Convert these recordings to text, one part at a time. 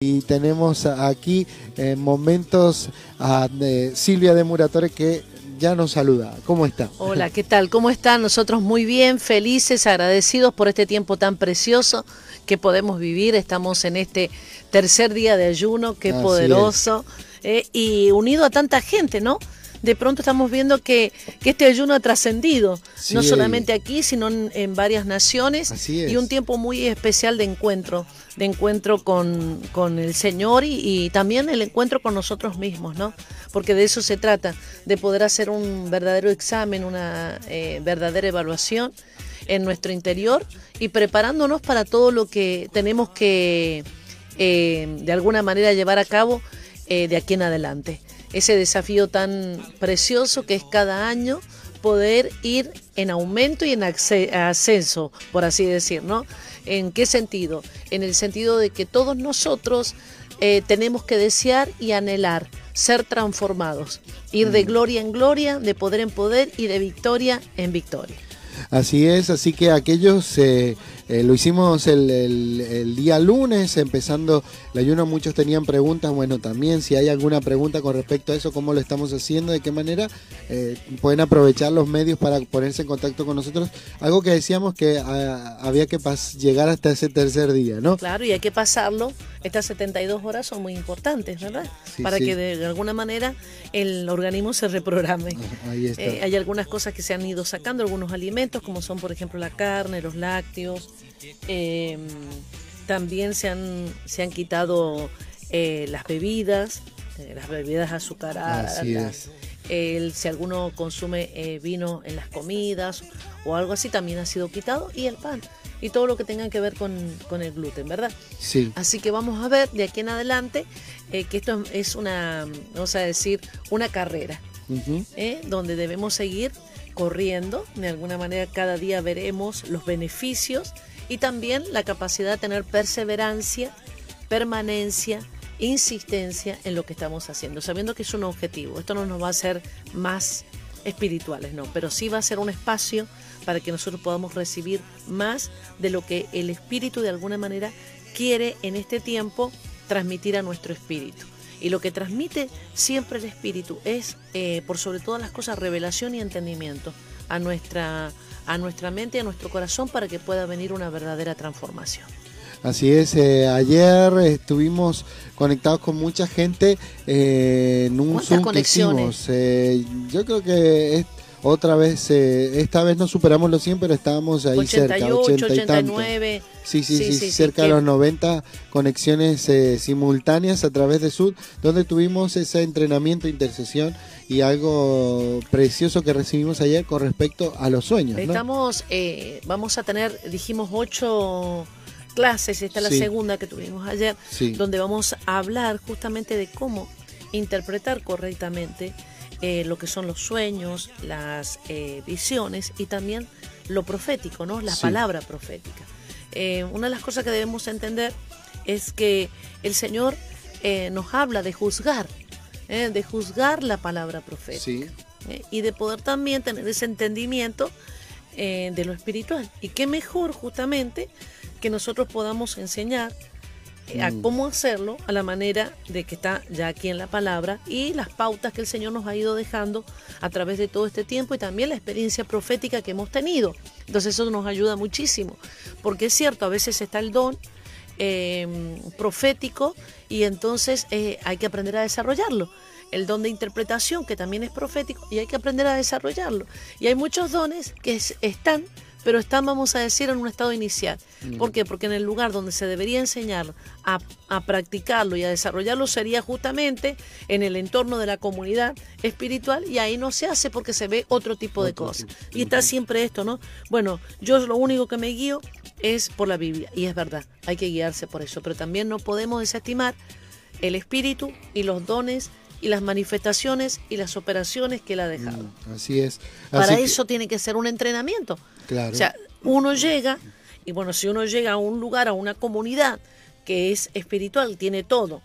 Y tenemos aquí en momentos a Silvia de Muratore que ya nos saluda. ¿Cómo está? Hola, ¿qué tal? ¿Cómo están? Nosotros muy bien, felices, agradecidos por este tiempo tan precioso que podemos vivir. Estamos en este tercer día de ayuno, qué poderoso. Eh, y unido a tanta gente, ¿no? De pronto estamos viendo que, este ayuno ha trascendido, no solamente aquí, sino en, varias naciones, y un tiempo muy especial de encuentro, de encuentro con, el Señor y, también el encuentro con nosotros mismos, ¿no? Porque de eso se trata, de poder hacer un verdadero examen, una eh, verdadera evaluación en nuestro interior y preparándonos para todo lo que tenemos que eh, de alguna manera llevar a cabo eh, de aquí en adelante ese desafío tan precioso que es cada año poder ir en aumento y en ascenso, por así decir, ¿no? ¿En qué sentido? En el sentido de que todos nosotros eh, tenemos que desear y anhelar ser transformados, ir de gloria en gloria, de poder en poder y de victoria en victoria. Así es, así que aquellos eh, eh, lo hicimos el, día lunes, empezando el ayuno. Muchos tenían preguntas. Bueno, también si hay alguna pregunta con respecto a eso, cómo lo estamos haciendo, de qué manera, eh, pueden aprovechar los medios para ponerse en contacto con nosotros. Algo que decíamos que ah, había que llegar hasta ese tercer día, ¿no? Claro, y hay que pasarlo. Estas 72 horas son muy importantes, ¿verdad? para que de, alguna manera el organismo se reprograme. Ahí está. Eh, hay algunas cosas que se han ido sacando, algunos alimentos, como son, por ejemplo, la carne, los lácteos Em, también se han, se han quitado eh, las bebidas, eh, las bebidas azucaradas. si alguno consume eh, vino en las comidas o algo así, también ha sido quitado. Y el pan. Y todo lo que tenga que ver con, el gluten, ¿verdad? Sí. Así que vamos a ver de aquí en adelante que esto es una, vamos a decir, una carrera. donde debemos seguir corriendo. De alguna manera cada día veremos los beneficios y también la capacidad de tener perseverancia, permanencia, insistencia en lo que estamos haciendo, sabiendo que es un objetivo. Esto no nos va a hacer más espirituales, no, pero sí va a ser un espacio para que nosotros podamos recibir más de lo que el espíritu de alguna manera quiere en este tiempo transmitir a nuestro espíritu. Y lo que transmite siempre el espíritu es, eh, por sobre todas las cosas, revelación y entendimiento a nuestra a nuestra mente y a nuestro corazón para que pueda venir una verdadera transformación. Así es, eh, ayer estuvimos conectados con mucha gente eh, en un Zoom que hicimos. Eh, yo creo que otra vez, esta vez no superamos los 100, pero estábamos ahí cerca, 80 y 89. Sí, sí, sí, cerca de los 90 conexiones simultáneas a través de Zoom, donde tuvimos ese entrenamiento, intercesión y algo precioso que recibimos ayer con respecto a los sueños. Estamos, eh, vamos a tener, dijimos, ocho clases, esta es la segunda que tuvimos ayer, donde vamos a hablar justamente de cómo interpretar correctamente eh, lo que son los sueños, las eh, visiones y también lo profético, ¿no? La palabra profética. una de las cosas que debemos entender es que el Señor nos habla de juzgar ¿eh? de juzgar la palabra profética ¿eh? y de poder también tener ese entendimiento eh, de lo espiritual. Y qué mejor justamente que nosotros podamos enseñar a mm. cómo hacerlo a la manera de que está ya aquí en la palabra y las pautas que el Señor nos ha ido dejando a través de todo este tiempo y también la experiencia profética que hemos tenido. Entonces eso nos ayuda muchísimo, porque es cierto, a veces está el don, Em, profético y entonces eh, hay que aprender a desarrollarlo. El don de interpretación, que también es profético, y hay que aprender a desarrollarlo. Y hay muchos dones que están pero están, vamos a decir, en un estado inicial. ¿Por qué? Porque en el lugar donde se debería enseñar a, practicarlo y a desarrollarlo sería justamente en el entorno de la comunidad espiritual y ahí no se hace porque se ve otro tipo de cosas. Y está siempre esto, ¿no? Bueno, yo lo único que me guío es por la Biblia y es verdad, hay que guiarse por eso, pero también no podemos desestimar el espíritu y los dones y las manifestaciones y las operaciones que él ha dejado. Mm, así es. Para eso tiene que ser un entrenamiento. Claro. O sea, uno llega, y bueno, si uno llega a un lugar, a una comunidad que es espiritual, tiene todo.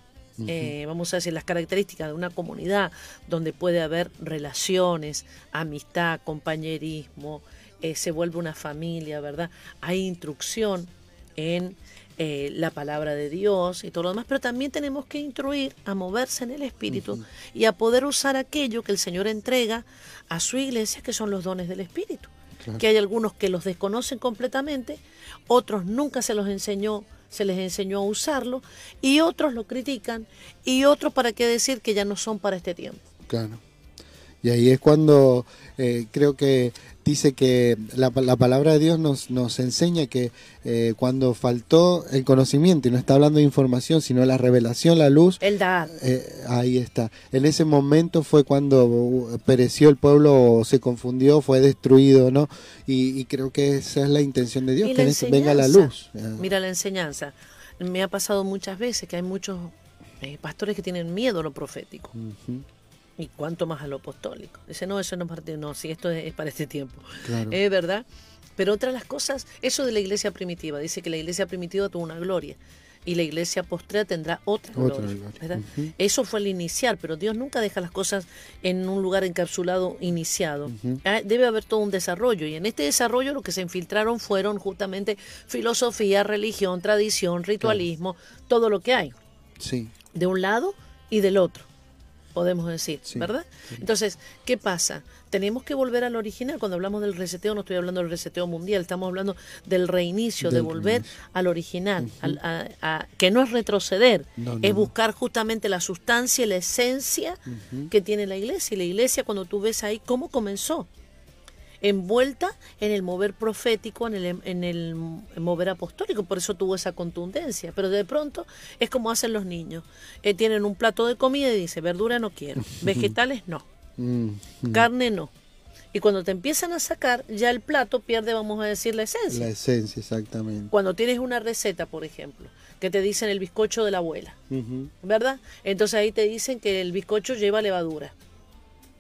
Eh, vamos a decir, las características de una comunidad donde puede haber relaciones, amistad, compañerismo, eh, se vuelve una familia, ¿verdad? Hay instrucción en eh, la palabra de Dios y todo lo demás, pero también tenemos que instruir a moverse en el Espíritu y a poder usar aquello que el Señor entrega a su iglesia, que son los dones del Espíritu. Que hay algunos que los desconocen completamente, otros nunca se los enseñó, se les enseñó a usarlo, y otros lo critican, y otros para qué decir que ya no son para este tiempo. Claro. Y ahí es cuando eh, creo que dice que la, palabra de Dios nos, nos enseña que eh, cuando faltó el conocimiento, y no está hablando de información, sino la revelación, la luz. El dar. Eh, ahí está. En ese momento fue cuando pereció el pueblo, se confundió, fue destruido, ¿no? Y, creo que esa es la intención de Dios, que venga la luz. Mira la enseñanza. Me ha pasado muchas veces que hay muchos pastores que tienen miedo a lo profético. Y cuánto más a lo apostólico. Dice, no, eso no es parte, no, si esto es, para este tiempo. Es verdad. Pero otra de las cosas, eso de la iglesia primitiva, dice que la iglesia primitiva tuvo una gloria y la iglesia postrera tendrá otra, gloria. Eso fue el inicial, pero Dios nunca deja las cosas en un lugar encapsulado iniciado. Ah, debe haber todo un desarrollo y en este desarrollo lo que se infiltraron fueron justamente filosofía, religión, tradición, ritualismo, todo lo que hay. Sí. De un lado y del otro podemos decir, ¿verdad? Entonces, ¿qué pasa? Tenemos que volver al original. Cuando hablamos del reseteo, no estoy hablando del reseteo mundial, estamos hablando del reinicio, de volver al original, a, que no es retroceder, es buscar justamente la sustancia y la esencia que tiene la iglesia. Y la iglesia, cuando tú ves ahí cómo comenzó, envuelta en el mover profético, en el, en el mover apostólico, por eso tuvo esa contundencia. Pero de pronto es como hacen los niños. Eh, tienen un plato de comida y dice, verdura no quiero, vegetales no, mm, mm. carne no. Y cuando te empiezan a sacar, ya el plato pierde, vamos a decir, la esencia. La esencia, exactamente. Cuando tienes una receta, por ejemplo, que te dicen el bizcocho de la abuela, ¿verdad? Entonces ahí te dicen que el bizcocho lleva levadura,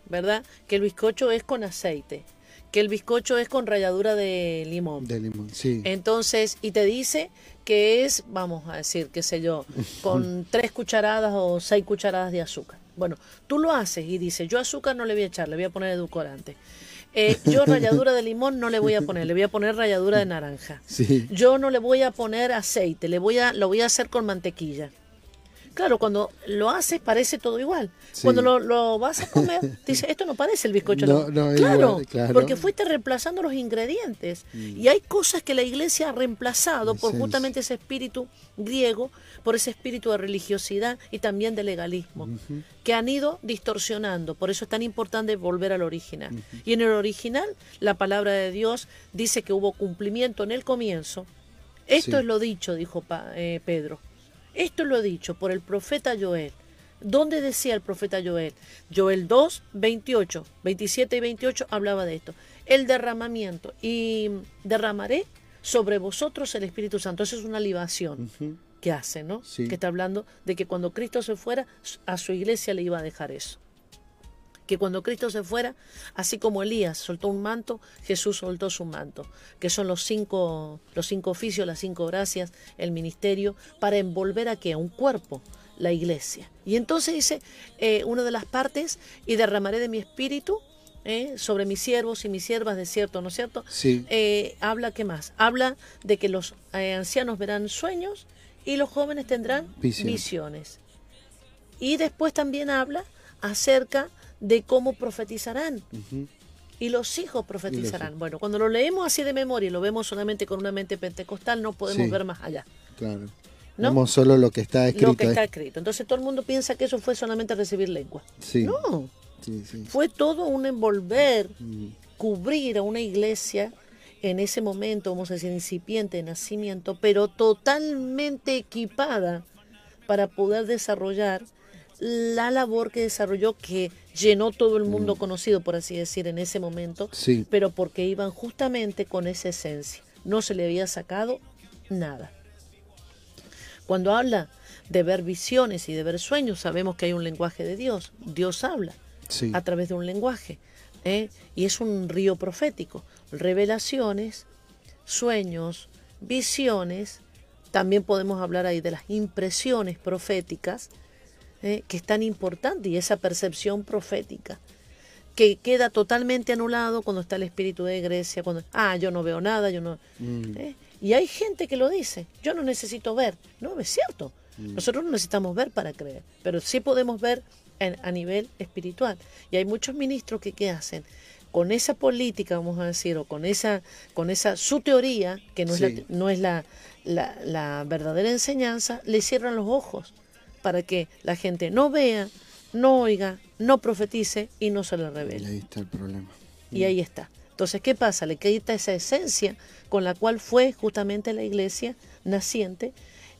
¿verdad? Que el bizcocho es con aceite, que el bizcocho es con ralladura de limón. De limón, sí. Entonces, y te dice que es, vamos a decir, qué sé yo, con tres cucharadas o seis cucharadas de azúcar. Bueno, tú lo haces y dices, yo azúcar no le voy a echar, le voy a poner edulcorante. Eh, yo ralladura de limón no le voy a poner, le voy a poner ralladura de naranja. Sí. Yo no le voy a poner aceite, le voy a, lo voy a hacer con mantequilla. Claro, cuando lo haces parece todo igual. Cuando lo, vas a comer, dices, esto no parece el bizcocho. No, no, claro, porque fuiste reemplazando los ingredientes. Mm. Y hay cosas que la iglesia ha reemplazado por justamente ese espíritu griego, por ese espíritu de religiosidad y también de legalismo, que han ido distorsionando. Por eso es tan importante volver al original. Y en el original, la palabra de Dios dice que hubo cumplimiento en el comienzo. Esto es lo dicho, dijo eh, Pedro esto lo he dicho por el profeta Joel. ¿Dónde decía el profeta Joel? Joel 2, 28, 27 y 28 hablaba de esto. El derramamiento. Y derramaré sobre vosotros el Espíritu Santo. Eso es una libación que hace, ¿no? Que está hablando de que cuando Cristo se fuera, a su iglesia le iba a dejar eso que cuando Cristo se fuera, así como Elías soltó un manto, Jesús soltó su manto, que son los cinco, los cinco oficios, las cinco gracias, el ministerio, para envolver a qué? A un cuerpo, la iglesia. Y entonces dice eh, una de las partes, y derramaré de mi espíritu eh, sobre mis siervos y mis siervas, de cierto, ¿no es cierto? Sí. Eh, habla, ¿qué más? Habla de que los ancianos verán sueños y los jóvenes tendrán visiones. Y después también habla acerca de cómo profetizarán. Y los hijos profetizarán. Bueno, cuando lo leemos así de memoria y lo vemos solamente con una mente pentecostal, no podemos ver más allá. Claro. ¿No? Vemos solo lo que está escrito. Lo que está escrito. Entonces todo el mundo piensa que eso fue solamente recibir lengua. Sí. No. Fue todo un envolver, cubrir a una iglesia en ese momento, vamos a decir, incipiente de nacimiento, pero totalmente equipada para poder desarrollar la labor que desarrolló que llenó todo el mundo mm. conocido, por así decir, en ese momento, pero porque iban justamente con esa esencia. No se le había sacado nada. Cuando habla de ver visiones y de ver sueños, sabemos que hay un lenguaje de Dios. Dios habla a través de un lenguaje. ¿eh? Y es un río profético. Revelaciones, sueños, visiones. También podemos hablar ahí de las impresiones proféticas ¿eh? que es tan importante y esa percepción profética que queda totalmente anulado cuando está el espíritu de Grecia, cuando, ah, yo no veo nada, yo no... Mm. ¿eh? Y hay gente que lo dice, yo no necesito ver. No, es cierto. Mm. Nosotros no necesitamos ver para creer, pero sí podemos ver a nivel espiritual. Y hay muchos ministros que ¿qué hacen? Con esa política, vamos a decir, o con esa, con esa su teoría, que no es, la, no es la, la, verdadera enseñanza, le cierran los ojos para que la gente no vea, no oiga, no profetice y no se le revele. Y ahí está el problema. Y ahí está. Entonces, ¿qué pasa? Le quita esa esencia con la cual fue justamente la iglesia naciente,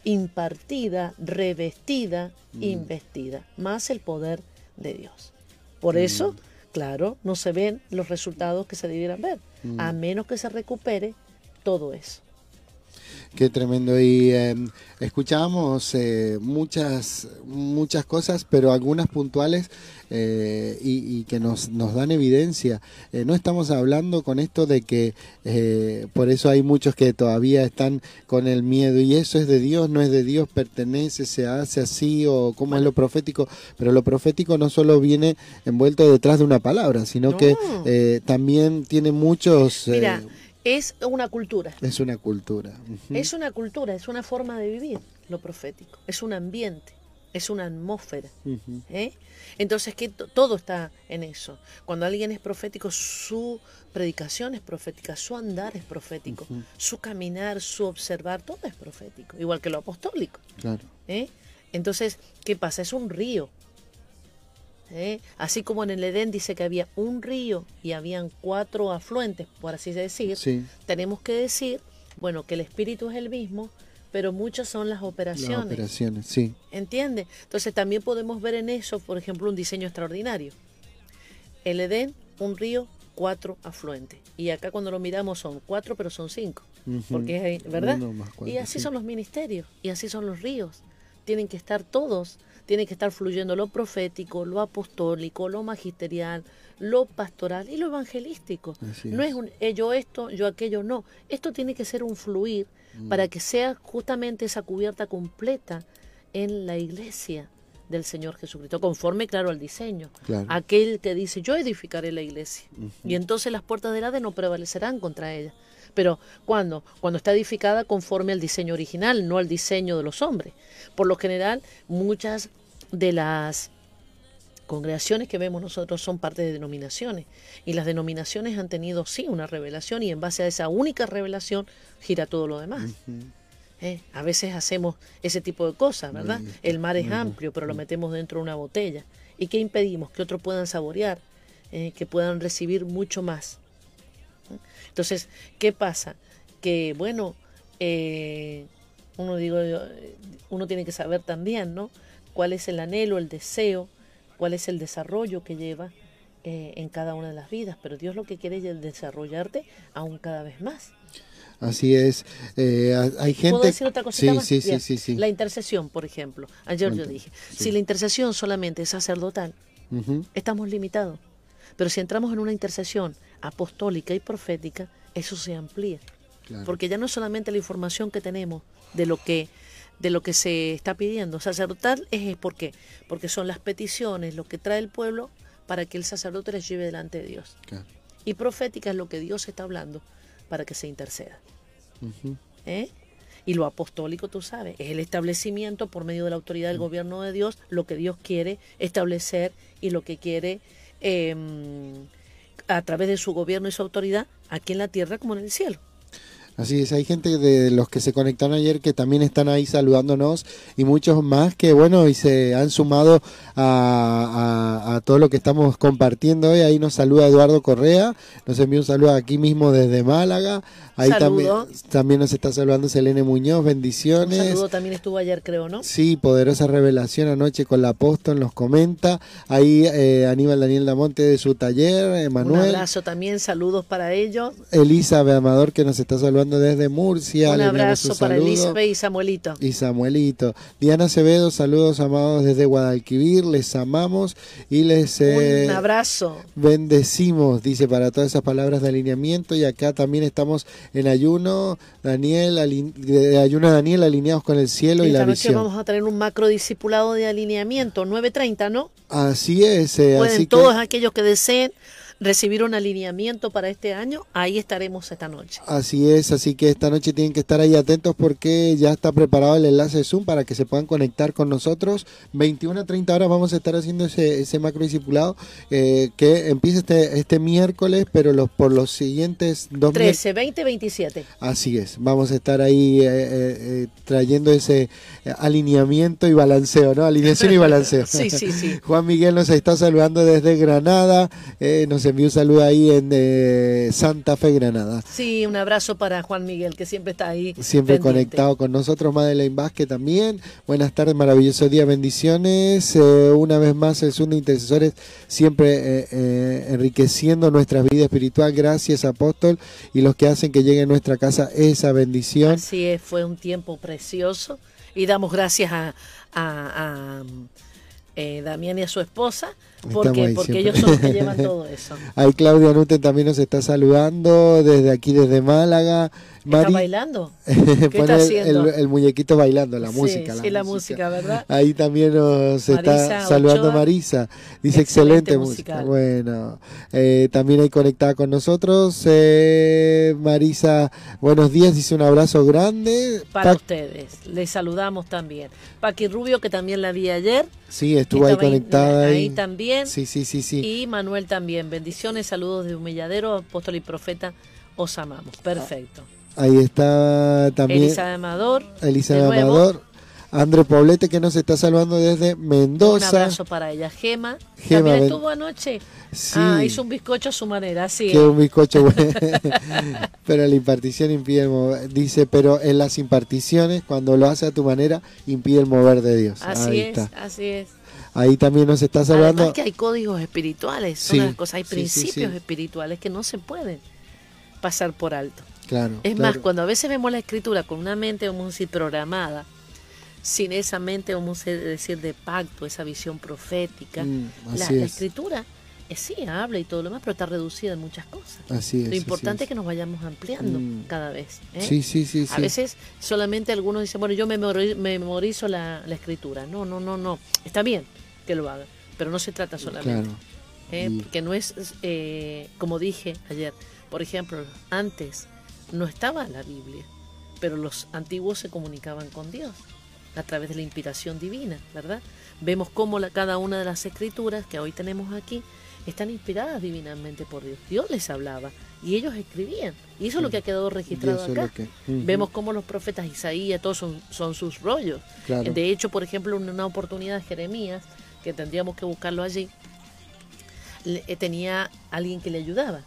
impartida, revestida, mm. investida, más el poder de Dios. Por eso, claro, no se ven los resultados que se debieran ver, mm. a menos que se recupere todo eso. Qué tremendo. Y em, escuchábamos eh, muchas, muchas cosas, pero algunas puntuales eh, y, que nos, nos dan evidencia. Eh, no estamos hablando con esto de que por eso hay muchos que todavía están con el miedo y eso es de Dios, no es de Dios, pertenece, se hace así o cómo es lo profético. Pero lo profético no solo viene envuelto detrás de una palabra, sino que también tiene muchos... Mira, es una cultura. Es una cultura. Es una cultura, es una forma de vivir lo profético, es un ambiente, es una atmósfera. ¿eh? Entonces, que todo está en eso. Cuando alguien es profético, su predicación es profética, su andar es profético, su caminar, su observar, todo es profético, igual que lo apostólico. Claro. ¿eh? Entonces, ¿qué pasa? Es un río. ¿Eh? Así como en el Edén dice que había un río y habían cuatro afluentes, por así decir, tenemos que decir, bueno, que el espíritu es el mismo, pero muchas son las operaciones. Las operaciones, sí. ¿Entiende? Entonces también podemos ver en eso, por ejemplo, un diseño extraordinario. El Edén, un río, cuatro afluentes. Y acá cuando lo miramos son cuatro, pero son cinco. Porque es, ¿verdad? y así son los ministerios, y así son los ríos. Tienen que estar todos tiene que estar fluyendo lo profético, lo apostólico, lo magisterial, lo pastoral y lo evangelístico. no es un eh, yo esto, yo aquello, no. Esto tiene que ser un fluir mm. para que sea justamente esa cubierta completa en la iglesia del Señor Jesucristo, conforme, claro, al diseño. Aquel que dice, yo edificaré la iglesia. Y entonces las puertas del Hades no prevalecerán contra ella. Pero ¿cuándo? Cuando está edificada conforme al diseño original, no al diseño de los hombres. Por lo general, muchas de las congregaciones que vemos nosotros son parte de denominaciones y las denominaciones han tenido sí una revelación y en base a esa única revelación gira todo lo demás. ¿Eh? A veces hacemos ese tipo de cosas, ¿verdad? El mar es amplio, pero lo metemos dentro de una botella. ¿Y qué impedimos? Que otros puedan saborear, eh, que puedan recibir mucho más. Entonces, ¿qué pasa? Que, bueno, eh, uno, digo, uno tiene que saber también, ¿no? Cuál es el anhelo, el deseo, cuál es el desarrollo que lleva eh, en cada una de las vidas, pero Dios lo que quiere es desarrollarte aún cada vez más. Así es. Eh, hay gente. ¿Puedo decir otra cosita sí, Sí, sí, sí, La intercesión, por ejemplo. Ayer yo dije, si la intercesión solamente es sacerdotal, estamos limitados. Pero si entramos en una intercesión apostólica y profética, eso se amplía. Porque ya no es solamente la información que tenemos de lo que de lo que se está pidiendo. Sacerdotal es ¿por qué? Porque son las peticiones, lo que trae el pueblo para que el sacerdote les lleve delante de Dios. Y profética es lo que Dios está hablando para que se interceda. ¿Eh? Y lo apostólico, tú sabes, es el establecimiento por medio de la autoridad del gobierno de Dios, lo que Dios quiere establecer y lo que quiere Em, a través de su gobierno y su autoridad aquí en la tierra como en el cielo. Así es, hay gente de los que se conectaron ayer que también están ahí saludándonos y muchos más que, bueno, y se han sumado a, todo lo que estamos compartiendo hoy. Ahí nos saluda Eduardo Correa, nos envía un saludo aquí mismo desde Málaga. Ahí también, también nos está saludando Selene Muñoz, bendiciones. Un saludo también estuvo ayer, creo, ¿no? Sí, poderosa revelación anoche con la apóstol, nos comenta. Ahí eh, Aníbal Daniel Damonte de su taller, Emanuel. Un abrazo también, saludos para ellos. Elisa Amador que nos está saludando desde Murcia. Un abrazo para Elizabeth y Samuelito. Y Samuelito. Diana Acevedo, saludos amados desde Guadalquivir, les amamos y les... Eh, Un abrazo. Bendecimos, dice, para todas esas palabras de alineamiento y acá también estamos en ayuno, Daniel, de ayuno Daniel, alineados con el cielo y, la noche vamos a tener un macro discipulado de alineamiento, 9.30, ¿no? Así es. Eh, Pueden todos aquellos que deseen recibir un alineamiento para este año, ahí estaremos esta noche. Así es, así que esta noche tienen que estar ahí atentos porque ya está preparado el enlace Zoom para que se puedan conectar con nosotros. 21 a 30 horas vamos a estar haciendo ese, ese macro discipulado eh, que empieza este, este miércoles, pero los, por los siguientes dos 13, 20, 27. Así es, vamos a estar ahí eh, eh, trayendo ese alineamiento y balanceo, ¿no? Alineación y balanceo. sí, sí, sí. Juan Miguel nos está saludando desde Granada, nos envió un saludo ahí en Santa Fe, Granada. Sí, un abrazo para Juan Miguel, que siempre está ahí. Siempre conectado con nosotros, Madeleine Vázquez también. Buenas tardes, maravilloso día, bendiciones. una vez más, el de Intercesores siempre enriqueciendo nuestra vida espiritual. Gracias, apóstol, y los que hacen que llegue a nuestra casa esa bendición. Así es, fue un tiempo precioso y damos gracias a, a, eh, Damián y a su esposa porque, porque ellos son los que llevan todo eso. Ahí Claudia Nute también nos está saludando desde aquí, desde Málaga. ¿Está bailando? ¿Qué está haciendo? El, muñequito bailando, la música. Sí, la, música. ¿verdad? Ahí también nos está saludando Marisa. Dice excelente, música. Bueno, eh, también hay conectada con nosotros. Eh, Marisa, buenos días, dice un abrazo grande. Para ustedes, les saludamos también. Paqui Rubio, que también la vi ayer. Sí, estuvo ahí conectada. Ahí, también. Sí, sí, sí, sí. Y Manuel también. Bendiciones, saludos de Humilladero, apóstol y profeta. Os amamos. Perfecto. Ahí está también. Elisa Amador. Elisa de Amador. André Poblete que nos está saludando desde Mendoza. Un abrazo para ella. Gema. Gema también estuvo anoche. Sí. Ah, hizo un bizcocho a su manera, sí. Que un bizcocho bueno. pero la impartición impide el mover. Dice, pero en las imparticiones, cuando lo hace a tu manera, impide el mover de Dios. Así es, así es. Ahí también nos está saludando. Además que hay códigos espirituales, son las cosas, hay principios espirituales que no se pueden pasar por alto. Claro. Es más, cuando a veces vemos la escritura con una mente, vamos a decir, programada, sin esa mente, vamos a decir, de pacto, esa visión profética, mm, la, escritura es, sí habla y todo lo demás, pero está reducida en muchas cosas. Así es. Lo importante es. que nos vayamos ampliando mm. cada vez. ¿eh? Sí, sí, sí. A veces solamente algunos dicen, bueno, yo me memorizo la, la, escritura. No, no, no, no. Está bien que lo haga, pero no se trata solamente. Claro. ¿eh? Porque no es, eh, como dije ayer, por ejemplo, antes no estaba la Biblia, pero los antiguos se comunicaban con Dios a través de la inspiración divina, ¿verdad? Vemos cómo la, cada una de las escrituras que hoy tenemos aquí están inspiradas divinamente por Dios. Dios les hablaba y ellos escribían. Y eso es lo que ha quedado registrado acá. Vemos cómo los profetas Isaías, todos son, son sus rollos. De hecho, por ejemplo, en una oportunidad Jeremías, que tendríamos que buscarlo allí, eh, tenía alguien que le ayudaba.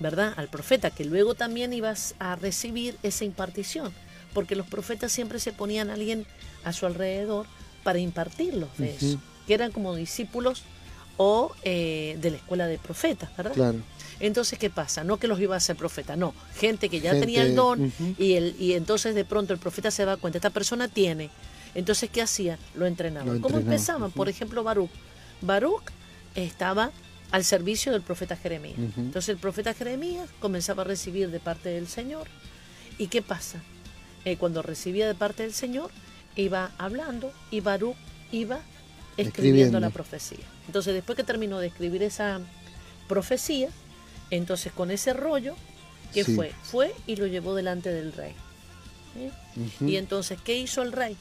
¿Verdad? Al profeta, que luego también ibas a recibir esa impartición, porque los profetas siempre se ponían a alguien a su alrededor para impartirlos de eso, que eran como discípulos o eh, de la escuela de profetas, ¿verdad? Claro. Entonces, ¿qué pasa? No que los iba a hacer profeta, no, gente que ya tenía el don y, el, y entonces de pronto el profeta se da cuenta, esta persona tiene. Entonces, ¿qué hacía? Lo entrenaba. ¿Cómo empezaban? Por ejemplo, Baruch. Baruch estaba al servicio del profeta Jeremías. Entonces el profeta Jeremías comenzaba a recibir de parte del Señor. ¿Y qué pasa? Eh, cuando recibía de parte del Señor, iba hablando y Baruch iba escribiendo, la profecía. Entonces después que terminó de escribir esa profecía, entonces con ese rollo, ¿qué fue? Fue y lo llevó delante del rey. Y entonces, ¿qué hizo el rey?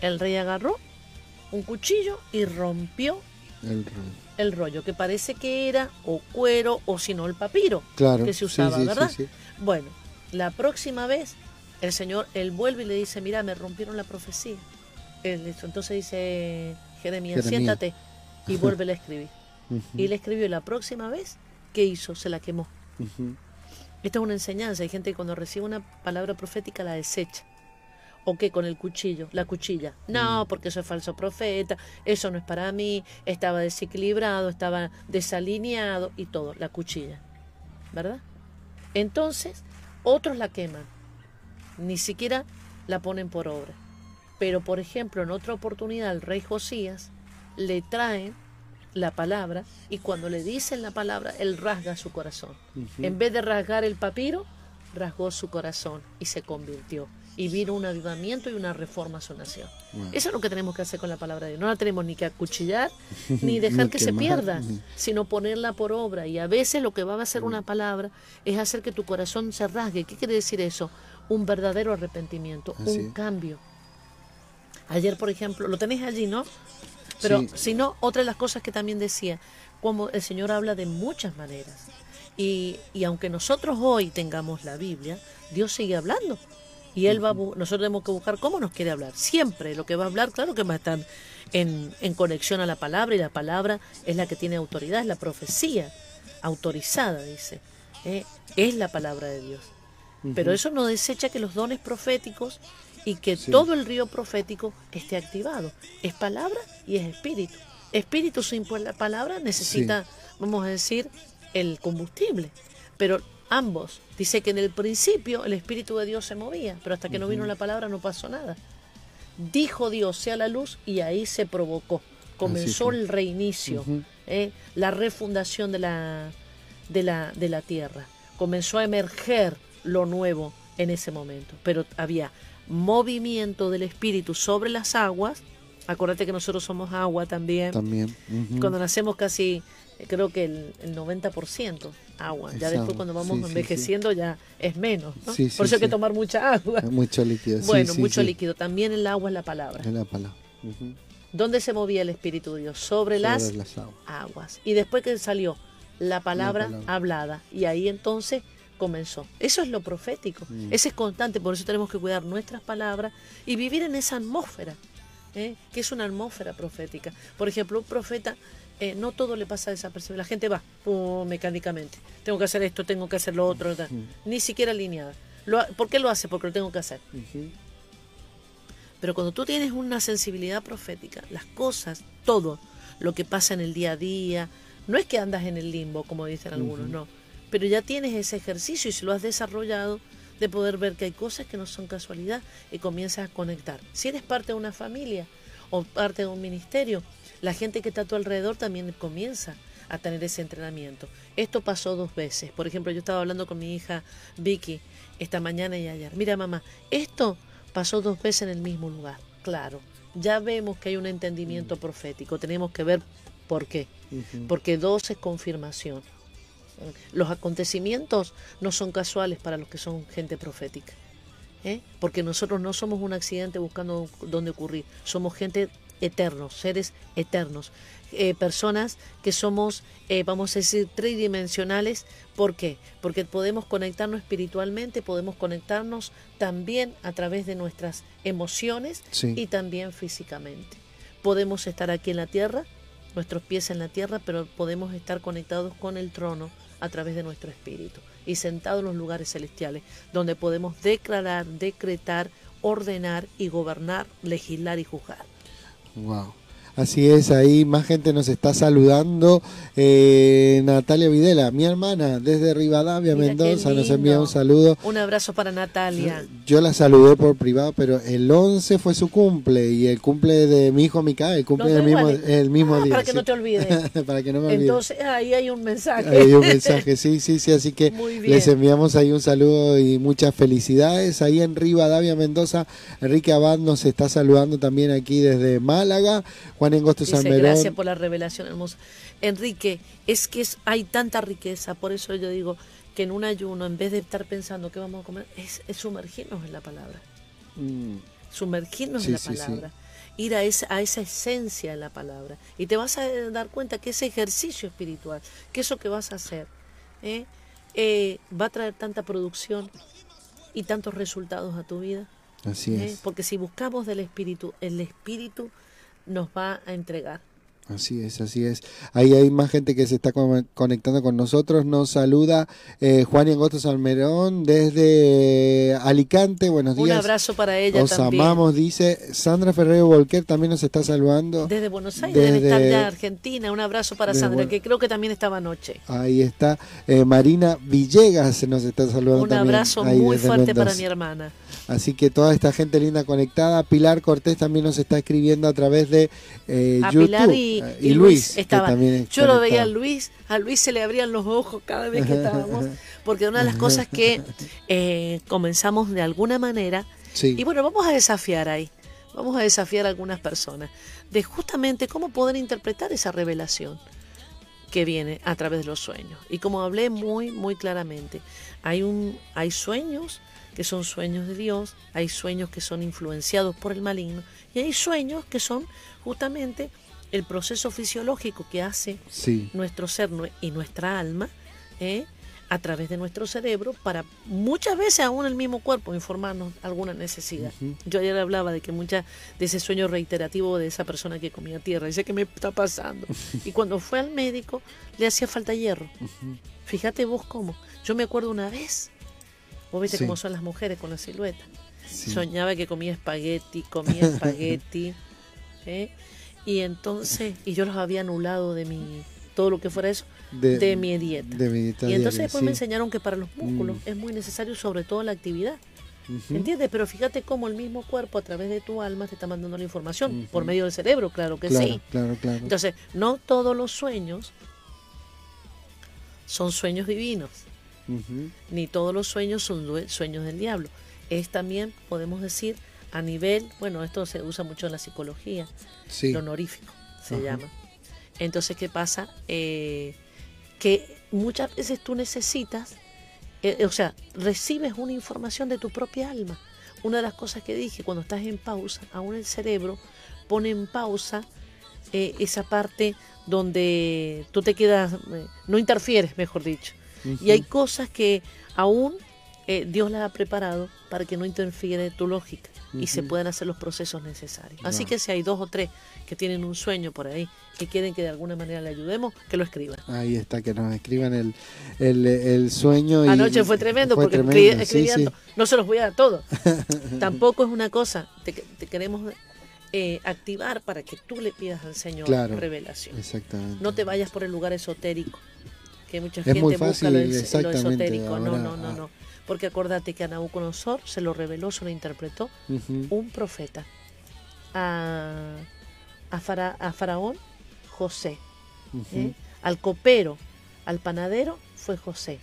El rey agarró un cuchillo y rompió el rollo el rollo, que parece que era o cuero o si no el papiro que se usaba, ¿verdad? bueno, la próxima vez el Señor, él vuelve y le dice, mira, me rompieron la profecía. entonces dice Jeremías, siéntate y vuelve a escribir. Y le escribió la próxima vez, ¿qué hizo? Se la quemó. Esta es una enseñanza. Hay gente que cuando recibe una palabra profética la desecha. ¿O qué? Con el cuchillo, la cuchilla. No, mm. porque eso es falso profeta, eso no es para mí, estaba desequilibrado, estaba desalineado y todo, la cuchilla. ¿Verdad? Entonces, otros la queman, ni siquiera la ponen por obra. Pero, por ejemplo, en otra oportunidad, el rey Josías le traen la palabra y cuando le dicen la palabra, él rasga su corazón. En vez de rasgar el papiro, rasgó su corazón y se convirtió y vino un avivamiento y una reforma a su nación. Eso es lo que tenemos que hacer con la palabra de Dios. No la tenemos ni que acuchillar ni dejar que se pierda, sino ponerla por obra. Y a veces lo que va a hacer una palabra es hacer que tu corazón se rasgue. ¿Qué quiere decir eso? Un verdadero arrepentimiento, un cambio. Ayer, por ejemplo, lo tenéis allí, ¿no? Pero si no, otra de las cosas que también decía, como el Señor habla de muchas maneras. Y, y aunque nosotros hoy tengamos la Biblia, Dios sigue hablando. Y él va nosotros tenemos que buscar cómo nos quiere hablar. Siempre lo que va a hablar, claro que va a estar en, en conexión a la palabra y la palabra es la que tiene autoridad, es la profecía autorizada, dice. ¿eh? es la palabra de Dios. Pero eso no desecha que los dones proféticos y que todo el río profético esté activado. Es palabra y es espíritu. Espíritu sin la palabra necesita, vamos a decir, el combustible. Pero ambos. Dice que en el principio el Espíritu de Dios se movía, pero hasta que no vino la palabra no pasó nada. Dijo Dios, sea la luz, y ahí se provocó. Comenzó el reinicio, ¿eh? la refundación de la, de, la, de la tierra. Comenzó a emerger lo nuevo en ese momento. Pero había movimiento del Espíritu sobre las aguas. Acuérdate que nosotros somos agua también. También. Cuando nacemos casi creo que el, el 90% agua. Ya después cuando vamos envejeciendo ya es menos. Por eso hay que tomar mucha agua. Mucho líquido. Bueno, mucho líquido. También el agua es la palabra. Es la palabra. ¿Dónde se movía el Espíritu de Dios? Sobre, las, aguas. Y después que salió la palabra, hablada. Y ahí entonces comenzó. Eso es lo profético. Mm. Ese es constante. Por eso tenemos que cuidar nuestras palabras y vivir en esa atmósfera. ¿eh? que es una atmósfera profética. Por ejemplo, un profeta eh, no todo le pasa desapercibido. La gente va mecánicamente. Tengo que hacer esto, tengo que hacer lo otro. Ni siquiera alineada. ¿Por qué lo hace? Porque lo tengo que hacer. Pero cuando tú tienes una sensibilidad profética, las cosas, todo lo que pasa en el día a día, no es que andas en el limbo, como dicen algunos, no. Pero ya tienes ese ejercicio y si lo has desarrollado, de poder ver que hay cosas que no son casualidad y comienzas a conectar. Si eres parte de una familia o parte de un ministerio, la gente que está a tu alrededor también comienza a tener ese entrenamiento. Esto pasó dos veces. Por ejemplo, yo estaba hablando con mi hija Vicky esta mañana y ayer. Mira, mamá, esto pasó dos veces en el mismo lugar. Claro, ya vemos que hay un entendimiento profético. Tenemos que ver por qué. Porque dos es confirmación. Los acontecimientos no son casuales para los que son gente profética. ¿Eh? Porque nosotros no somos un accidente buscando dónde ocurrir. Somos gente eternos, seres eternos, eh, personas que somos, eh, vamos a decir, tridimensionales. ¿Por qué? Porque podemos conectarnos espiritualmente, podemos conectarnos también a través de nuestras emociones y también físicamente. Podemos estar aquí en la tierra, nuestros pies en la tierra, pero podemos estar conectados con el trono a través de nuestro espíritu y sentados en los lugares celestiales, donde podemos declarar, decretar, ordenar y gobernar, legislar y juzgar. Wow. Así es, ahí más gente nos está saludando. Eh, Natalia Videla, mi hermana, desde Rivadavia, Mendoza, nos envía un saludo. Un abrazo para Natalia. Yo la saludé por privado, pero el 11 fue su cumple y el cumple de mi hijo Micael, el cumple del mismo, el mismo ah, día. Para que no te olvides. para que no me olvide. Entonces, ahí hay un mensaje. Hay un mensaje, sí, sí, sí. Así que les enviamos ahí un saludo y muchas felicidades. Ahí en Rivadavia, Mendoza, Enrique Abad nos está saludando también aquí desde Málaga. Juan Gracias por la revelación hermosa. Enrique, es que hay tanta riqueza, por eso yo digo que en un ayuno, en vez de estar pensando qué vamos a comer, es, sumergirnos en la palabra. Mm. Sumergirnos en la palabra. Ir a esa, a esa esencia de la palabra. Y te vas a dar cuenta que ese ejercicio espiritual, que eso que vas a hacer, ¿eh? Eh, va a traer tanta producción y tantos resultados a tu vida. Así ¿eh? es. Porque si buscamos del espíritu, el espíritu nos va a entregar. Así es, así es. Ahí hay más gente que se está conectando con nosotros. Nos saluda eh, Juan y Angosto Salmerón desde Alicante. Buenos días. Un abrazo para ella Os amamos, dice. Sandra Ferrero Volquer también nos está saludando. Desde Buenos Aires, desde estar ya Argentina. Un abrazo para Sandra, que creo que también estaba anoche. Ahí está. Eh, Marina Villegas nos está saludando Un abrazo muy fuerte para mi hermana. Así que toda esta gente linda conectada. Pilar Cortés también nos está escribiendo a través de eh, YouTube. Pilar y, Luis, estaba. Yo lo veía a Luis, a Luis se le abrían los ojos cada vez que estábamos, porque una de las cosas que eh, comenzamos de alguna manera Y bueno, vamos a desafiar ahí, vamos a desafiar a algunas personas de justamente cómo poder interpretar esa revelación que viene a través de los sueños. Y como hablé muy, muy claramente, hay, un, hay sueños que son sueños de Dios, hay sueños que son influenciados por el maligno y hay sueños que son justamente el proceso fisiológico que hace nuestro ser y nuestra alma ¿eh? a través de nuestro cerebro para muchas veces aún el mismo cuerpo informarnos alguna necesidad. Yo ayer hablaba de que muchas de ese sueño reiterativo de esa persona que comía tierra, dice que me está pasando. y cuando fue al médico le hacía falta hierro. Fíjate vos cómo. Yo me acuerdo una vez, vos viste cómo son las mujeres con la silueta. Soñaba que comía espagueti, comía espagueti. ¿eh? Y entonces, y yo los había anulado de mi, todo lo que fuera eso, de, mi dieta. y entonces después me enseñaron que para los músculos mm. es muy necesario sobre todo la actividad. ¿Entiendes? Pero fíjate cómo el mismo cuerpo a través de tu alma te está mandando la información por medio del cerebro, claro que sí. Claro, claro. Entonces, no todos los sueños son sueños divinos, ni todos los sueños son sueños del diablo. Es también, podemos decir, a nivel, bueno, esto se usa mucho en la psicología, lo honorífico se llama. Entonces, ¿qué pasa? Eh, que muchas veces tú necesitas, eh, o sea, recibes una información de tu propia alma. Una de las cosas que dije, cuando estás en pausa, aún el cerebro pone en pausa eh, esa parte donde tú te quedas, eh, no interfieres, mejor dicho. Y hay cosas que aún Dios las ha preparado para que no interfiere tu lógica y se puedan hacer los procesos necesarios. Así que si hay dos o tres que tienen un sueño por ahí y quieren que de alguna manera le ayudemos, que lo escriban. Ahí está, que nos escriban el, el, sueño. Anoche fue tremendo porque escribiendo, no se los voy a dar todos. Tampoco es una cosa, te, queremos eh, activar para que tú le pidas al Señor revelación. Exactamente. No te vayas por el lugar esotérico, que mucha gente busca lo, esotérico. no, no, no, no. Porque acordate que a Nabucodonosor se lo reveló, se lo interpretó un profeta. A, a, Faraón, José. ¿eh? Al copero, al panadero, fue José.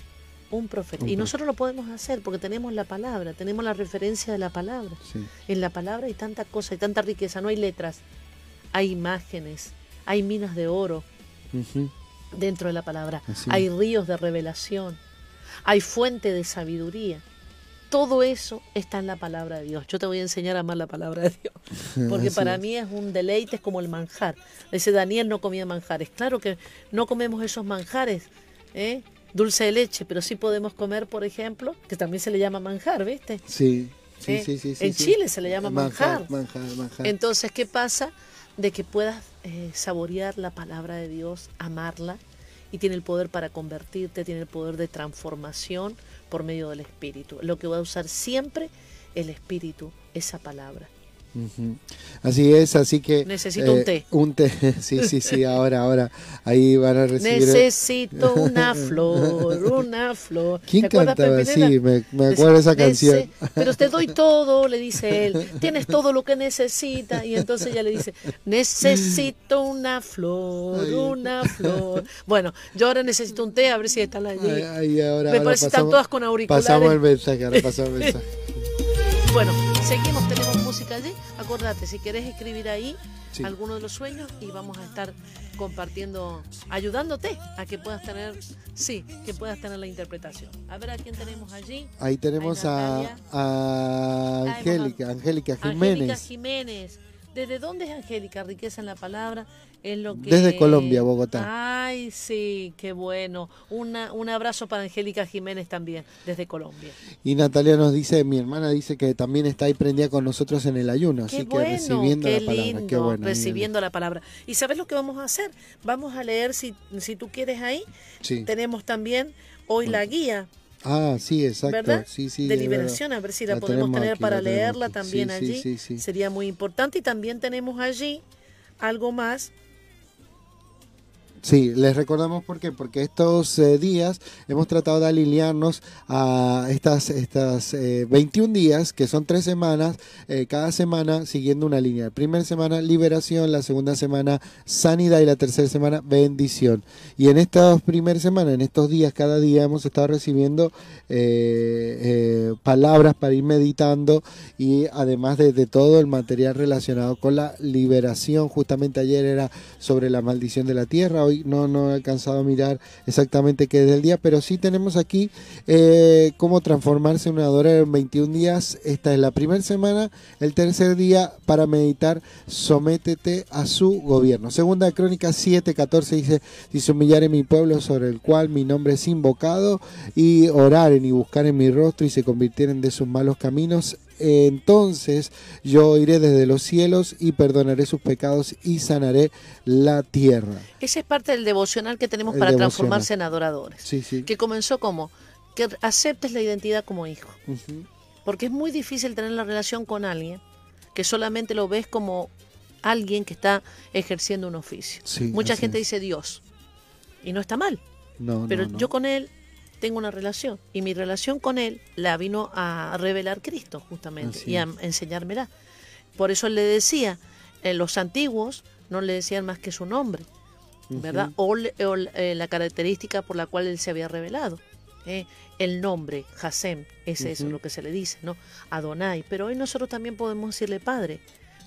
Un profeta. y nosotros lo podemos hacer porque tenemos la palabra, tenemos la referencia de la palabra. En la palabra hay tanta cosa, hay tanta riqueza, no hay letras, hay imágenes, hay minas de oro dentro de la palabra, hay ríos de revelación hay fuente de sabiduría. Todo eso está en la palabra de Dios. Yo te voy a enseñar a amar la palabra de Dios. Porque para mí es un deleite, es como el manjar. Dice Daniel no comía manjares. Claro que no comemos esos manjares, ¿eh? dulce de leche, pero sí podemos comer, por ejemplo, que también se le llama manjar, ¿viste? Sí, sí, ¿Eh? sí, sí, En Chile se le llama manjar. Manjar, manjar. Entonces, ¿qué pasa? De que puedas eh, saborear la palabra de Dios, amarla y tiene el poder para convertirte, tiene el poder de transformación por medio del Espíritu. Lo que va a usar siempre el Espíritu, esa palabra. Así es, así que... Necesito un eh, té. Un té, sí, sí, sí, ahora, ahora, ahí van a recibir... Necesito una flor, una flor. ¿Quién cantaba? Sí, me, me acuerdo de esa canción. Pero te doy todo, le dice él, tienes todo lo que necesita, y entonces ella le dice, necesito una flor, una flor. Bueno, yo ahora necesito un té, a ver si están allí. Ahí, ahora, me parece que están todas con auriculares. Pasamos el mensaje, ahora pasamos el mensaje. Bueno, seguimos, tenemos música allí. Acordate, si querés escribir ahí alguno de los sueños y vamos a estar compartiendo, ayudándote a que puedas tener, sí, que puedas tener la interpretación. A ver a quién tenemos allí. Ahí tenemos a, a, Angélica, Angélica Jiménez. Angélica Jiménez. ¿Desde dónde es Angélica? Riqueza en la palabra. Desde Colombia, Bogotá. Ay, sí, qué bueno. Una, un abrazo para Angélica Jiménez también, desde Colombia. Y Natalia nos dice, mi hermana dice que también está ahí prendida con nosotros en el ayuno, así que recibiendo la palabra. Qué bueno, recibiendo la palabra. ¿Y sabes lo que vamos a hacer? Vamos a leer, si, si tú quieres ahí, tenemos también hoy la guía Ah, sí, exacto. ¿verdad? Sí, sí, de liberación, a ver si la, podemos tener para leerla también allí. Sería muy importante. Y también tenemos allí algo más Sí, les recordamos por qué, porque estos eh, días hemos tratado de alinearnos a estas, estas 21 eh, días, que son tres semanas, eh, cada semana siguiendo una línea. La primera semana liberación, la segunda semana sanidad y la tercera semana bendición. Y en estas primeras semanas, en estos días, cada día hemos estado recibiendo palabras para ir meditando y además de, de todo el material relacionado con la liberación. Justamente ayer era sobre la maldición de la tierra hoy no, no he alcanzado a mirar exactamente qué es el día, pero sí tenemos aquí eh, cómo transformarse en un adorador en 21 días. Esta es la primera semana, el tercer día para meditar, sométete a su gobierno. Segunda Crónica 7, 14 dice, si se en mi pueblo sobre el cual mi nombre es invocado y oraren y buscaren mi rostro y se convirtieren de sus malos caminos, entonces yo iré desde los cielos y perdonaré sus pecados y sanaré la tierra. Esa es parte del devocional que tenemos para transformarse en adoradores. Que comenzó como que aceptes la identidad como hijo. Porque es muy difícil tener la relación con alguien que solamente lo ves como alguien que está ejerciendo un oficio. Mucha gente dice Dios y no está mal. pero yo con él tengo una relación y mi relación con él la vino a revelar Cristo justamente y a enseñármela. Por eso le decía, en eh, los antiguos no le decían más que su nombre, ¿verdad? O, eh, la característica por la cual él se había revelado. ¿eh? el nombre, Hasem, es eso lo que se le dice, ¿no? Adonai. Pero hoy nosotros también podemos decirle Padre.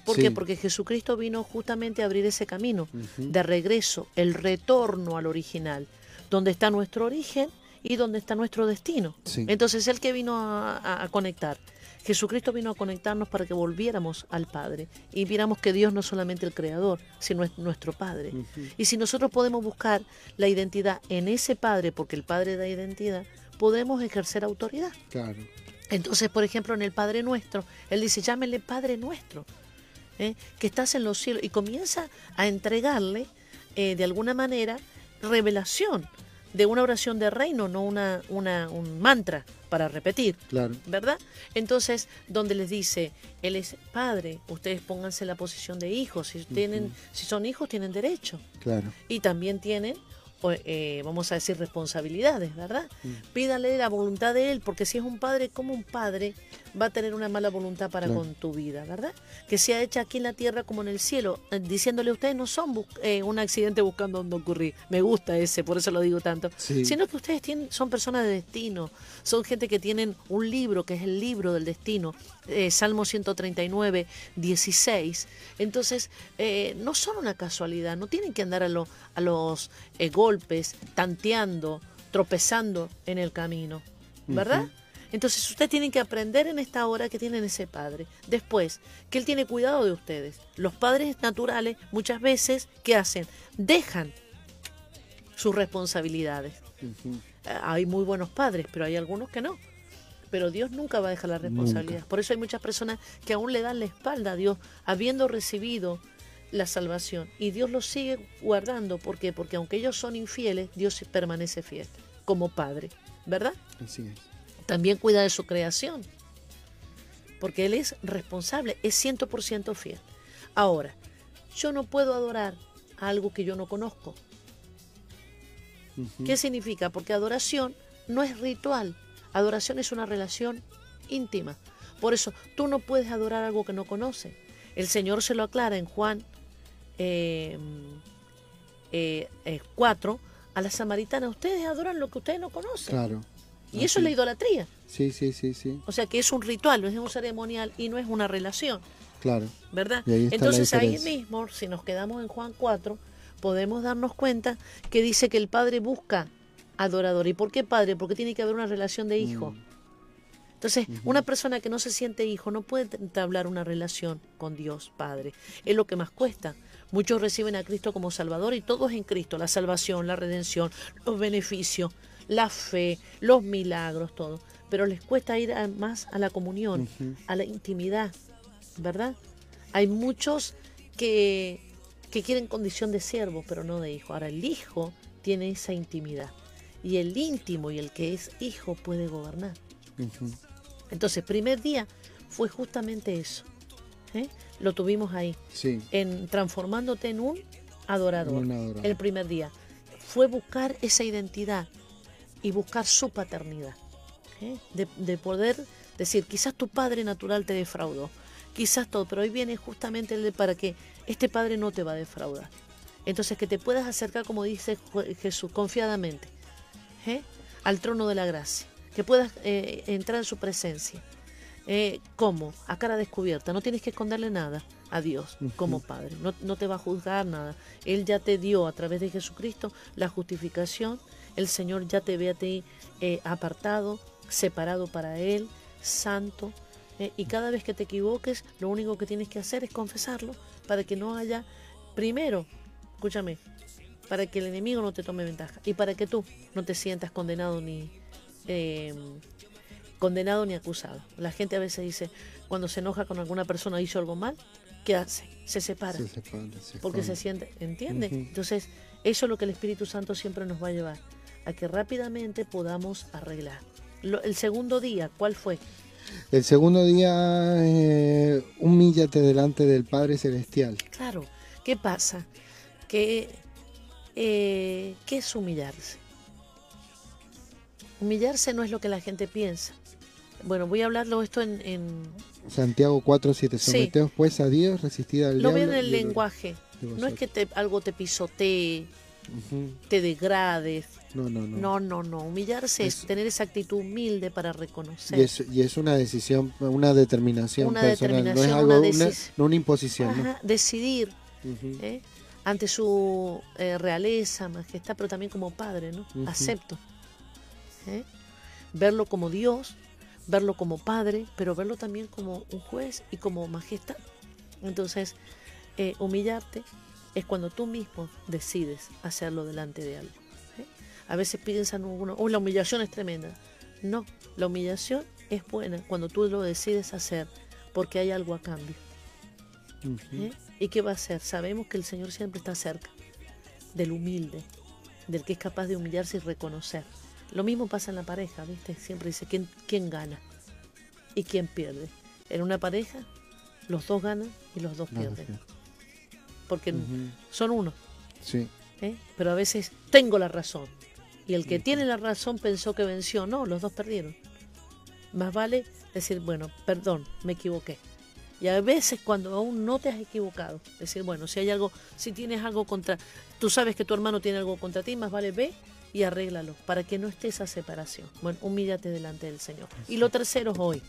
¿Por qué? Porque Jesucristo vino justamente a abrir ese camino de regreso, el retorno al original, donde está nuestro origen y donde está nuestro destino. Entonces, el que vino a, conectar. Jesucristo vino a conectarnos para que volviéramos al Padre y viéramos que Dios no es solamente el Creador, sino es nuestro Padre. Y si nosotros podemos buscar la identidad en ese Padre, porque el Padre da identidad, podemos ejercer autoridad. Claro. Entonces, por ejemplo, en el Padre Nuestro, Él dice, llámele Padre Nuestro, ¿eh? que estás en los cielos, y comienza a entregarle, eh, de alguna manera, revelación de una oración de reino, no una, una, un mantra para repetir. Claro. ¿Verdad? Entonces, donde les dice, Él es padre, ustedes pónganse en la posición de hijos. Si, tienen, si son hijos, tienen derecho. Claro. Y también tienen eh, vamos a decir, responsabilidades, ¿verdad? Mm. Pídale la voluntad de Él, porque si es un padre, como un padre va a tener una mala voluntad para con tu vida, ¿verdad? Que sea hecha aquí en la tierra como en el cielo, eh, diciéndole ustedes no son eh, un accidente buscando dónde ocurrir. Me gusta ese, por eso lo digo tanto. Sino que ustedes tienen, son personas de destino, son gente que tienen un libro, que es el libro del destino, Salmo 139, 16. Entonces, no son una casualidad, no tienen que andar a, a los golpes, tanteando, tropezando en el camino, ¿verdad? Entonces ustedes tienen que aprender en esta hora que tienen ese padre. Después, que él tiene cuidado de ustedes. Los padres naturales muchas veces, ¿qué hacen? Dejan sus responsabilidades. Hay muy buenos padres, pero hay algunos que no. Pero Dios nunca va a dejar la responsabilidad. Por eso hay muchas personas que aún le dan la espalda a Dios, habiendo recibido la salvación. Y Dios los sigue guardando. ¿Por qué? Porque aunque ellos son infieles, Dios permanece fiel como Padre. ¿Verdad? Así es. También cuida de su creación. Porque Él es responsable, es 100% fiel. Ahora, yo no puedo adorar a algo que yo no conozco. ¿Qué significa? Porque adoración no es ritual. Adoración es una relación íntima. Por eso tú no puedes adorar algo que no conoces. El Señor se lo aclara en Juan eh, eh, eh, cuatro, a la samaritana, ustedes adoran lo que ustedes no conocen. Claro. Y eso es la idolatría. Sí, sí, sí, sí. O sea que es un ritual, no es un ceremonial y no es una relación. Claro. ¿Verdad? Entonces ahí mismo, si nos quedamos en Juan 4, podemos darnos cuenta que dice que el Padre busca adorador. ¿Y por qué Padre? Porque tiene que haber una relación de hijo. Mm. Entonces, una persona que no se siente hijo no puede entablar una relación con Dios Padre. Es lo que más cuesta. Muchos reciben a Cristo como Salvador y todo es en Cristo, la salvación, la redención, los beneficios, la fe, los milagros, todo. Pero les cuesta ir más a la comunión, a la intimidad, ¿verdad? Hay muchos que, que quieren condición de siervo, pero no de hijo. Ahora, el hijo tiene esa intimidad. Y el íntimo y el que es hijo puede gobernar. Entonces, primer día fue justamente eso. ¿eh? Lo tuvimos ahí. En transformándote en un adorador. El primer día. fue buscar esa identidad y buscar su paternidad. ¿eh? De, poder decir, quizás tu padre natural te defraudó, quizás todo, pero hoy viene justamente el de para que este padre no te va a defraudar. Entonces que te puedas acercar, como dice Jesús, confiadamente, ¿eh? al trono de la gracia, que puedas eh, entrar en su presencia. ¿Cómo? A cara descubierta, no tienes que esconderle nada a Dios como Padre, no, no te va a juzgar nada. Él ya te dio a través de Jesucristo la justificación el Señor ya te ve a ti eh, apartado, separado para Él, santo. Eh, y cada vez que te equivoques, lo único que tienes que hacer es confesarlo para que no haya, primero, escúchame, para que el enemigo no te tome ventaja y para que tú no te sientas condenado ni em, condenado ni acusado. La gente a veces dice, cuando se enoja con alguna persona hizo algo mal, ¿qué hace? Se separa. porque se siente, ¿entiende? Entonces, eso es lo que el Espíritu Santo siempre nos va a llevar a que rápidamente podamos arreglar. el segundo día, ¿cuál fue? El segundo día, eh, humíllate delante del Padre Celestial. Claro, ¿qué pasa? Que, eh, ¿Qué es humillarse? Humillarse no es lo que la gente piensa. Bueno, voy a hablarlo esto en... Santiago 4.7. Someteos pues a Dios, resistid al Lo en el lenguaje. no es que te, algo te pisotee, te degrades, no, no, no. No, no, no. Humillarse es, tener esa actitud humilde para reconocer. Y es, una decisión, una determinación personal. no es algo, una, no una imposición. Decidir ¿eh? ante su eh, realeza, majestad, pero también como padre, ¿no? Acepto. ¿eh? Verlo como Dios, verlo como padre, pero verlo también como un juez y como majestad. Entonces, humillarte es cuando tú mismo decides hacerlo delante de algo. A veces piensan uno, oh, la humillación es tremenda. No, la humillación es buena cuando tú lo decides hacer porque hay algo a cambio. ¿Eh? ¿Y qué va a hacer? Sabemos que el Señor siempre está cerca del humilde, del que es capaz de humillarse y reconocer. Lo mismo pasa en la pareja, ¿viste? Siempre dice quién, quién gana y quién pierde. En una pareja, los dos ganan y los dos pierden. Porque son uno. Sí. ¿Eh? Pero a veces tengo la razón y el que tiene la razón pensó que venció. No, los dos perdieron. Más vale decir, bueno, perdón, me equivoqué. Y a veces cuando aún no te has equivocado, decir, bueno, si hay algo, si tienes algo contra, tú sabes que tu hermano tiene algo contra ti, más vale ve y arréglalo para que no esté esa separación. Bueno, humíllate delante del Señor. Y lo tercero es hoy.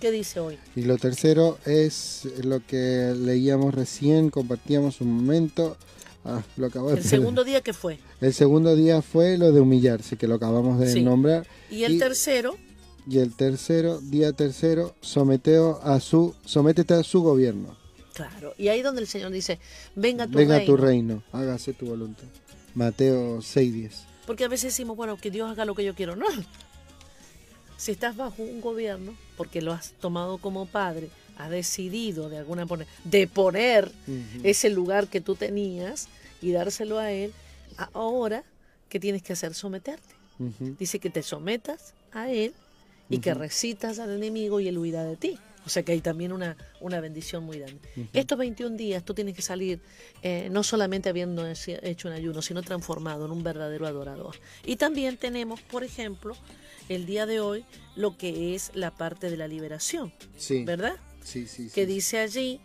¿Qué dice hoy? Y lo tercero es lo que leíamos recién, compartíamos un momento, Ah, ¿El segundo día qué fue? El segundo día fue lo de humillarse, que lo acabamos de nombrar. ¿Y el tercero? Y el tercero, día tercero, someteo a su, sométete a su gobierno. Claro, y ahí donde el Señor dice, venga tu venga reino. tu reino, hágase tu voluntad. Mateo 6.10. Porque a veces decimos, bueno, que Dios haga lo que yo quiero. No. Si estás bajo un gobierno, porque lo has tomado como padre, ha decidido de alguna manera de poner ese lugar que tú tenías y dárselo a él, ahora, ¿qué tienes que hacer? Someterte. Dice que te sometas a él y que recitas al enemigo y él huirá de ti. O sea que hay también una, una bendición muy grande. Estos 21 días tú tienes que salir eh, no solamente habiendo hecho un ayuno, sino transformado en un verdadero adorador. Y también tenemos, por ejemplo, el día de hoy, lo que es la parte de la liberación. Sí. ¿Verdad? que dice allí,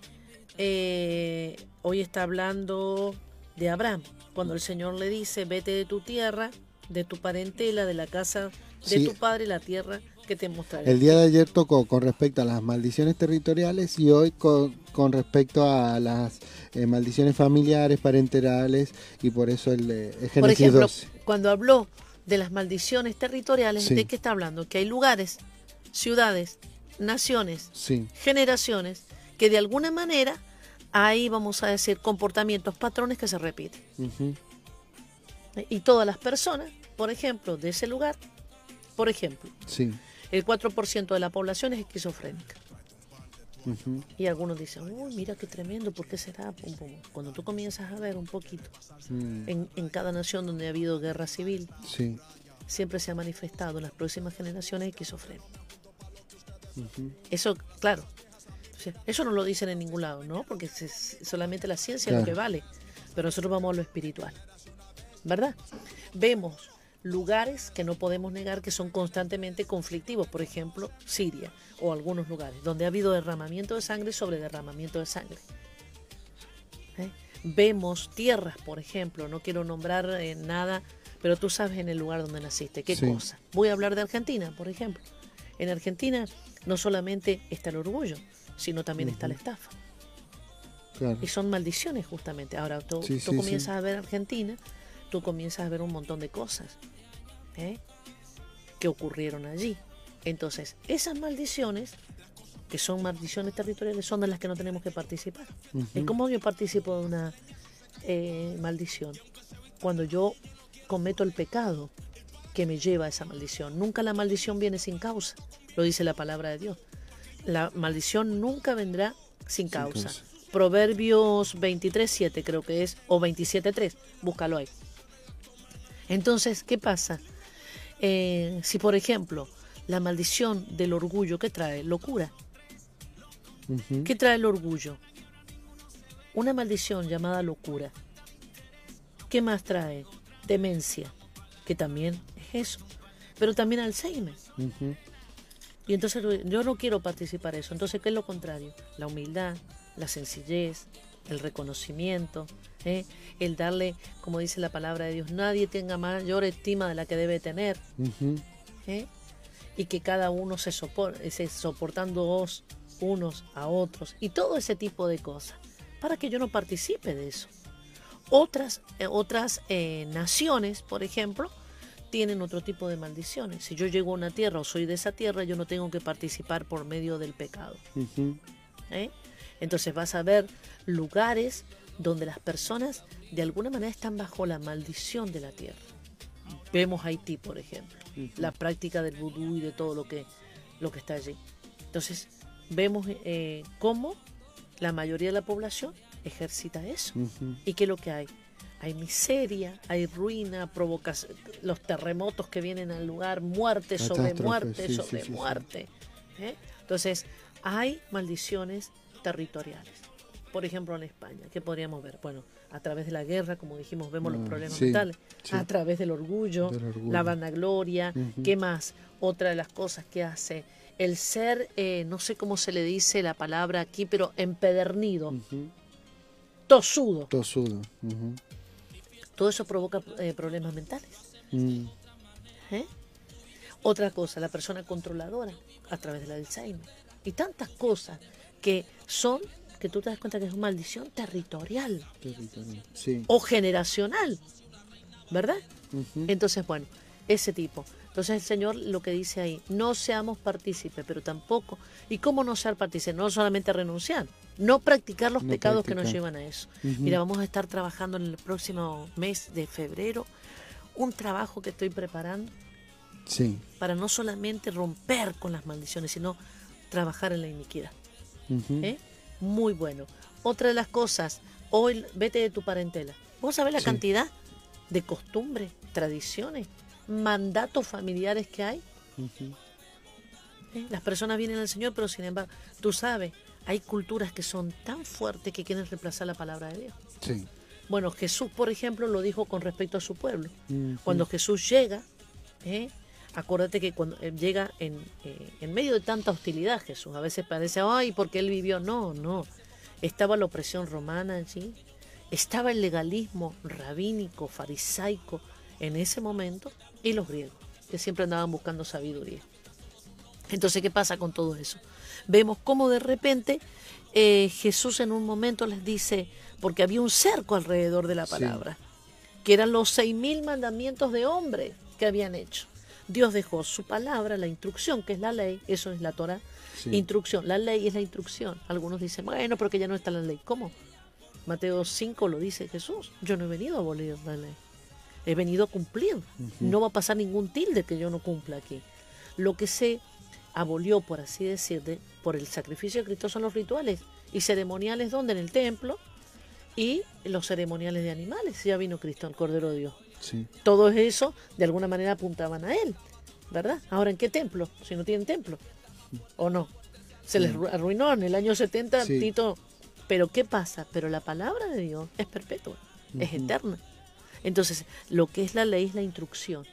eh, hoy está hablando de Abraham, cuando el Señor le dice, vete de tu tierra, de tu parentela, de la casa de tu padre, la tierra que te mostraré. El día de ayer tocó con respecto a las maldiciones territoriales y hoy con, respecto a las eh, maldiciones familiares, parenterales y por eso el, el Por ejemplo, cuando habló de las maldiciones territoriales, ¿de qué está hablando? Que hay lugares, ciudades, naciones, generaciones, que de alguna manera hay, vamos a decir, comportamientos, patrones que se repiten. Y todas las personas, por ejemplo, de ese lugar, por ejemplo, el 4% de la población es esquizofrénica. Y algunos dicen, uy, mira qué tremendo, ¿por qué será? Cuando tú comienzas a ver un poquito mm. en, cada nación donde ha habido guerra civil, siempre se ha manifestado en las próximas generaciones esquizofrénica. Eso, claro, eso no lo dicen en ningún lado, ¿no? Porque solamente la ciencia es lo que vale, pero nosotros vamos a lo espiritual. ¿verdad? Vemos lugares que no podemos negar que son constantemente conflictivos, por ejemplo, Siria o algunos lugares, donde ha habido derramamiento de sangre sobre derramamiento de sangre. ¿Eh? Vemos tierras, por ejemplo, no quiero nombrar eh, nada, pero tú sabes en el lugar donde naciste, qué cosa. Voy a hablar de Argentina, por ejemplo. En Argentina no solamente está el orgullo, sino también está la estafa. Y son maldiciones justamente. Ahora tú, comienzas a ver Argentina, tú comienzas a ver un montón de cosas ¿eh? que ocurrieron allí. Entonces, esas maldiciones, que son maldiciones territoriales, son de las que no tenemos que participar. ¿Y cómo yo participo de una eh, maldición? Cuando yo cometo el pecado que me lleva a esa maldición. Nunca la maldición viene sin causa, lo dice la palabra de Dios. La maldición nunca vendrá sin, causa. Proverbios 23, 7 creo que es, o 27, 3, búscalo ahí. Entonces, ¿qué pasa? Eh, si, por ejemplo, la maldición del orgullo, ¿qué trae? Locura. ¿Qué trae el orgullo? Una maldición llamada locura. ¿Qué más trae? Demencia, que también es eso. Pero también Alzheimer. Y entonces yo no quiero participar eso. Entonces, ¿qué es lo contrario? La humildad, la sencillez, el reconocimiento, ¿eh? el darle, como dice la palabra de Dios, nadie tenga mayor estima de la que debe tener. ¿eh? Y que cada uno se, soporte, se soportando unos a otros y todo ese tipo de cosas, para que yo no participe de eso. Otras, eh, otras naciones, por ejemplo, tienen otro tipo de maldiciones. Si yo llego a una tierra o soy de esa tierra, yo no tengo que participar por medio del pecado. Entonces vas a ver lugares donde las personas de alguna manera están bajo la maldición de la tierra. Vemos Haití, por ejemplo, la práctica del vudú y de todo lo que, lo que está allí. Entonces vemos eh, cómo la mayoría de la población ejercita eso. ¿Y qué es lo que hay? Hay miseria, hay ruina, provoca los terremotos que vienen al lugar, muerte sobre muerte sobre muerte. ¿eh? Entonces, hay maldiciones territoriales. Por ejemplo, en España, ¿qué podríamos ver? Bueno, a través de la guerra, como dijimos, vemos los mm, problemas mentales, a través del orgullo, la vanagloria, ¿qué más? Otra de las cosas que hace el ser, eh, no sé cómo se le dice la palabra aquí, pero empedernido, tosudo. Tosudo. Todo eso provoca eh, problemas mentales. Mm. ¿Eh? Otra cosa, la persona controladora a través del Alzheimer. Y tantas cosas que son, que tú te das cuenta que es una maldición territorial. O generacional. ¿Verdad? Entonces, bueno, ese tipo. Entonces el Señor lo que dice ahí, no seamos partícipes, pero tampoco. ¿Y cómo no ser partícipes? No solamente renunciar, no practicar los pecados que nos llevan a eso. Mira, vamos a estar trabajando en el próximo mes de febrero un trabajo que estoy preparando sí. para no solamente romper con las maldiciones, sino trabajar en la iniquidad. ¿Eh? Muy bueno. Otra de las cosas, hoy vete de tu parentela. ¿Vos sabés la cantidad de costumbres, tradiciones, mandatos familiares que hay? ¿Eh? Las personas vienen al Señor, pero sin embargo, tú sabes, hay culturas que son tan fuertes que quieren reemplazar la palabra de Dios. Bueno, Jesús, por ejemplo, lo dijo con respecto a su pueblo. Cuando Jesús llega, ¿eh? Acuérdate que cuando eh, llega en, eh, en, medio de tanta hostilidad Jesús, a veces parece, ay, porque él vivió. No, no. Estaba la opresión romana allí, estaba el legalismo rabínico, farisaico en ese momento, y los griegos, que siempre andaban buscando sabiduría. Entonces, ¿qué pasa con todo eso? Vemos cómo de repente eh, Jesús en un momento les dice, porque había un cerco alrededor de la palabra, que eran los seis mil mandamientos de hombre que habían hecho. Dios dejó su palabra, la instrucción, que es la ley, eso es la Torah. Instrucción, la ley es la instrucción. Algunos dicen, bueno, pero que ya no está la ley. ¿Cómo? Mateo 5 lo dice Jesús. Yo no he venido a abolir la ley. He venido a cumplir. No va a pasar ningún tilde que yo no cumpla aquí. Lo que se abolió, por así decir, por el sacrificio de Cristo son los rituales y ceremoniales donde en el templo y los ceremoniales de animales. Ya vino Cristo, el Cordero de Dios. Todo eso de alguna manera apuntaban a él, ¿verdad? Ahora, ¿en qué templo? Si no tienen templo, ¿o no? Se les arruinó en el año 70 Tito. Pero ¿qué pasa? Pero la palabra de Dios es perpetua, es eterna. Entonces, lo que es la ley es la instrucción.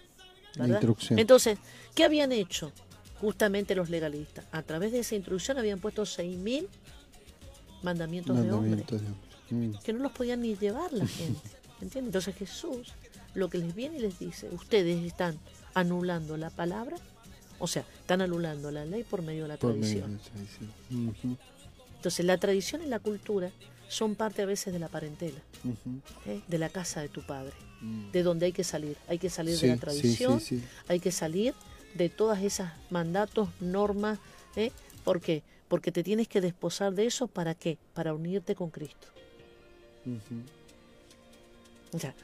Entonces, ¿qué habían hecho justamente los legalistas? A través de esa instrucción habían puesto 6.000 mandamientos, de hombres mm. que no los podían ni llevar la gente. ¿Entiendes? Entonces Jesús lo que les viene y les dice, ustedes están anulando la palabra, o sea, están anulando la ley por medio de la tradición. Entonces la tradición y la cultura son parte a veces de la parentela, ¿eh? de la casa de tu padre, mm. de donde hay que salir. Hay que salir de la tradición, hay que salir de todas esas mandatos, normas. ¿eh? ¿Por qué? Porque te tienes que desposar de eso, ¿para qué? Para unirte con Cristo. O sea,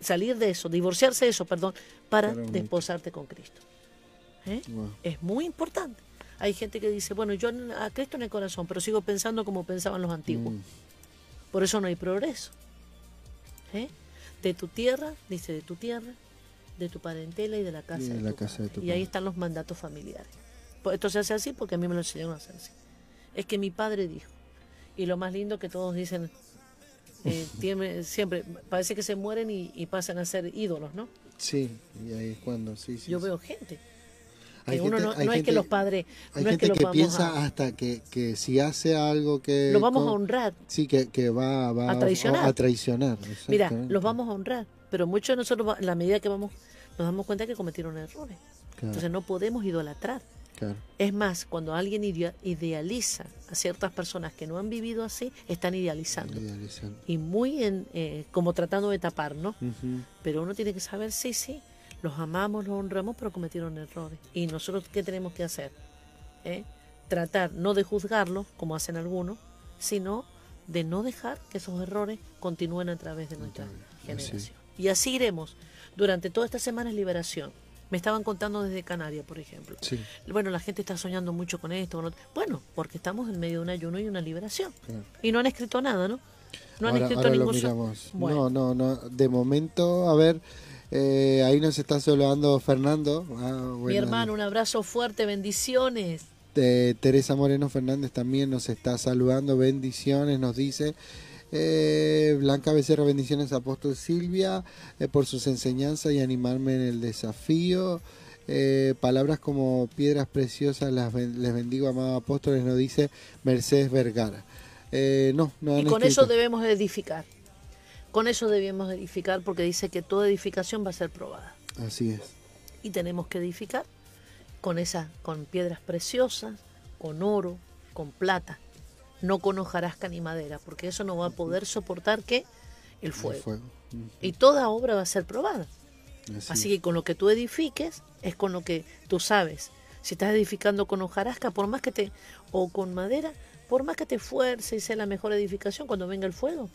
salir de eso, divorciarse de eso, perdón, para, desposarte con Cristo. ¿Eh? Es muy importante. Hay gente que dice, bueno, yo a Cristo en el corazón, pero sigo pensando como pensaban los antiguos. Mm. Por eso no hay progreso. ¿Eh? De tu tierra, dice, de tu tierra, de tu parentela y de la casa, y de, la casa de tu Y ahí están los mandatos familiares. Pues esto se hace así porque a mí me lo enseñaron a hacer así. Es que mi padre dijo. Y lo más lindo que todos dicen, eh, siempre, parece que se mueren y, pasan a ser ídolos, ¿no? Sí, y ahí es cuando, sí, Yo veo gente. uno no, es que los padres. Hay gente que, piensa hasta que, que, si hace algo que. Lo vamos a honrar. Sí, que, que va, va a traicionar. A, traicionar Mira, los vamos a honrar. Pero muchos de nosotros, en la medida que vamos, nos damos cuenta que cometieron errores. Entonces no podemos idolatrar. Es más, cuando alguien idealiza a ciertas personas que no han vivido así, están idealizando. Y muy en, eh, como tratando de tapar, ¿no? Pero uno tiene que saber, sí, sí, los amamos, los honramos, pero cometieron errores. ¿Y nosotros qué tenemos que hacer? ¿Eh? Tratar no de juzgarlos, como hacen algunos, sino de no dejar que esos errores continúen a través de nuestra generación. Y así iremos durante toda esta semana de liberación me estaban contando desde Canarias, por ejemplo. Bueno, la gente está soñando mucho con esto. Bueno, porque estamos en medio de un ayuno y una liberación. Y no han escrito nada, ¿no? No han escrito ningún No, no, no. De momento, a ver, eh, ahí nos está saludando Fernando. Ah, Mi hermano, un abrazo fuerte, bendiciones. Teresa Moreno Fernández también nos está saludando, bendiciones, nos dice. Eh, Blanca Becerra, bendiciones Apóstol Silvia eh, por sus enseñanzas y animarme en el desafío. Eh, palabras como piedras preciosas las les bendigo, amados apóstoles, nos dice Mercedes Vergara. no, no y con eso debemos edificar. Con eso debemos edificar porque dice que toda edificación va a ser probada. Así es. Y tenemos que edificar con esa, con piedras preciosas, con oro, con plata no con hojarasca ni madera, porque eso no va a poder soportar que el fuego. Y toda obra va a ser probada. Así. que con lo que tú edifiques es con lo que tú sabes. Si estás edificando con hojarasca, por más que te o con madera, por más que te fuerce y sea la mejor edificación cuando venga el fuego.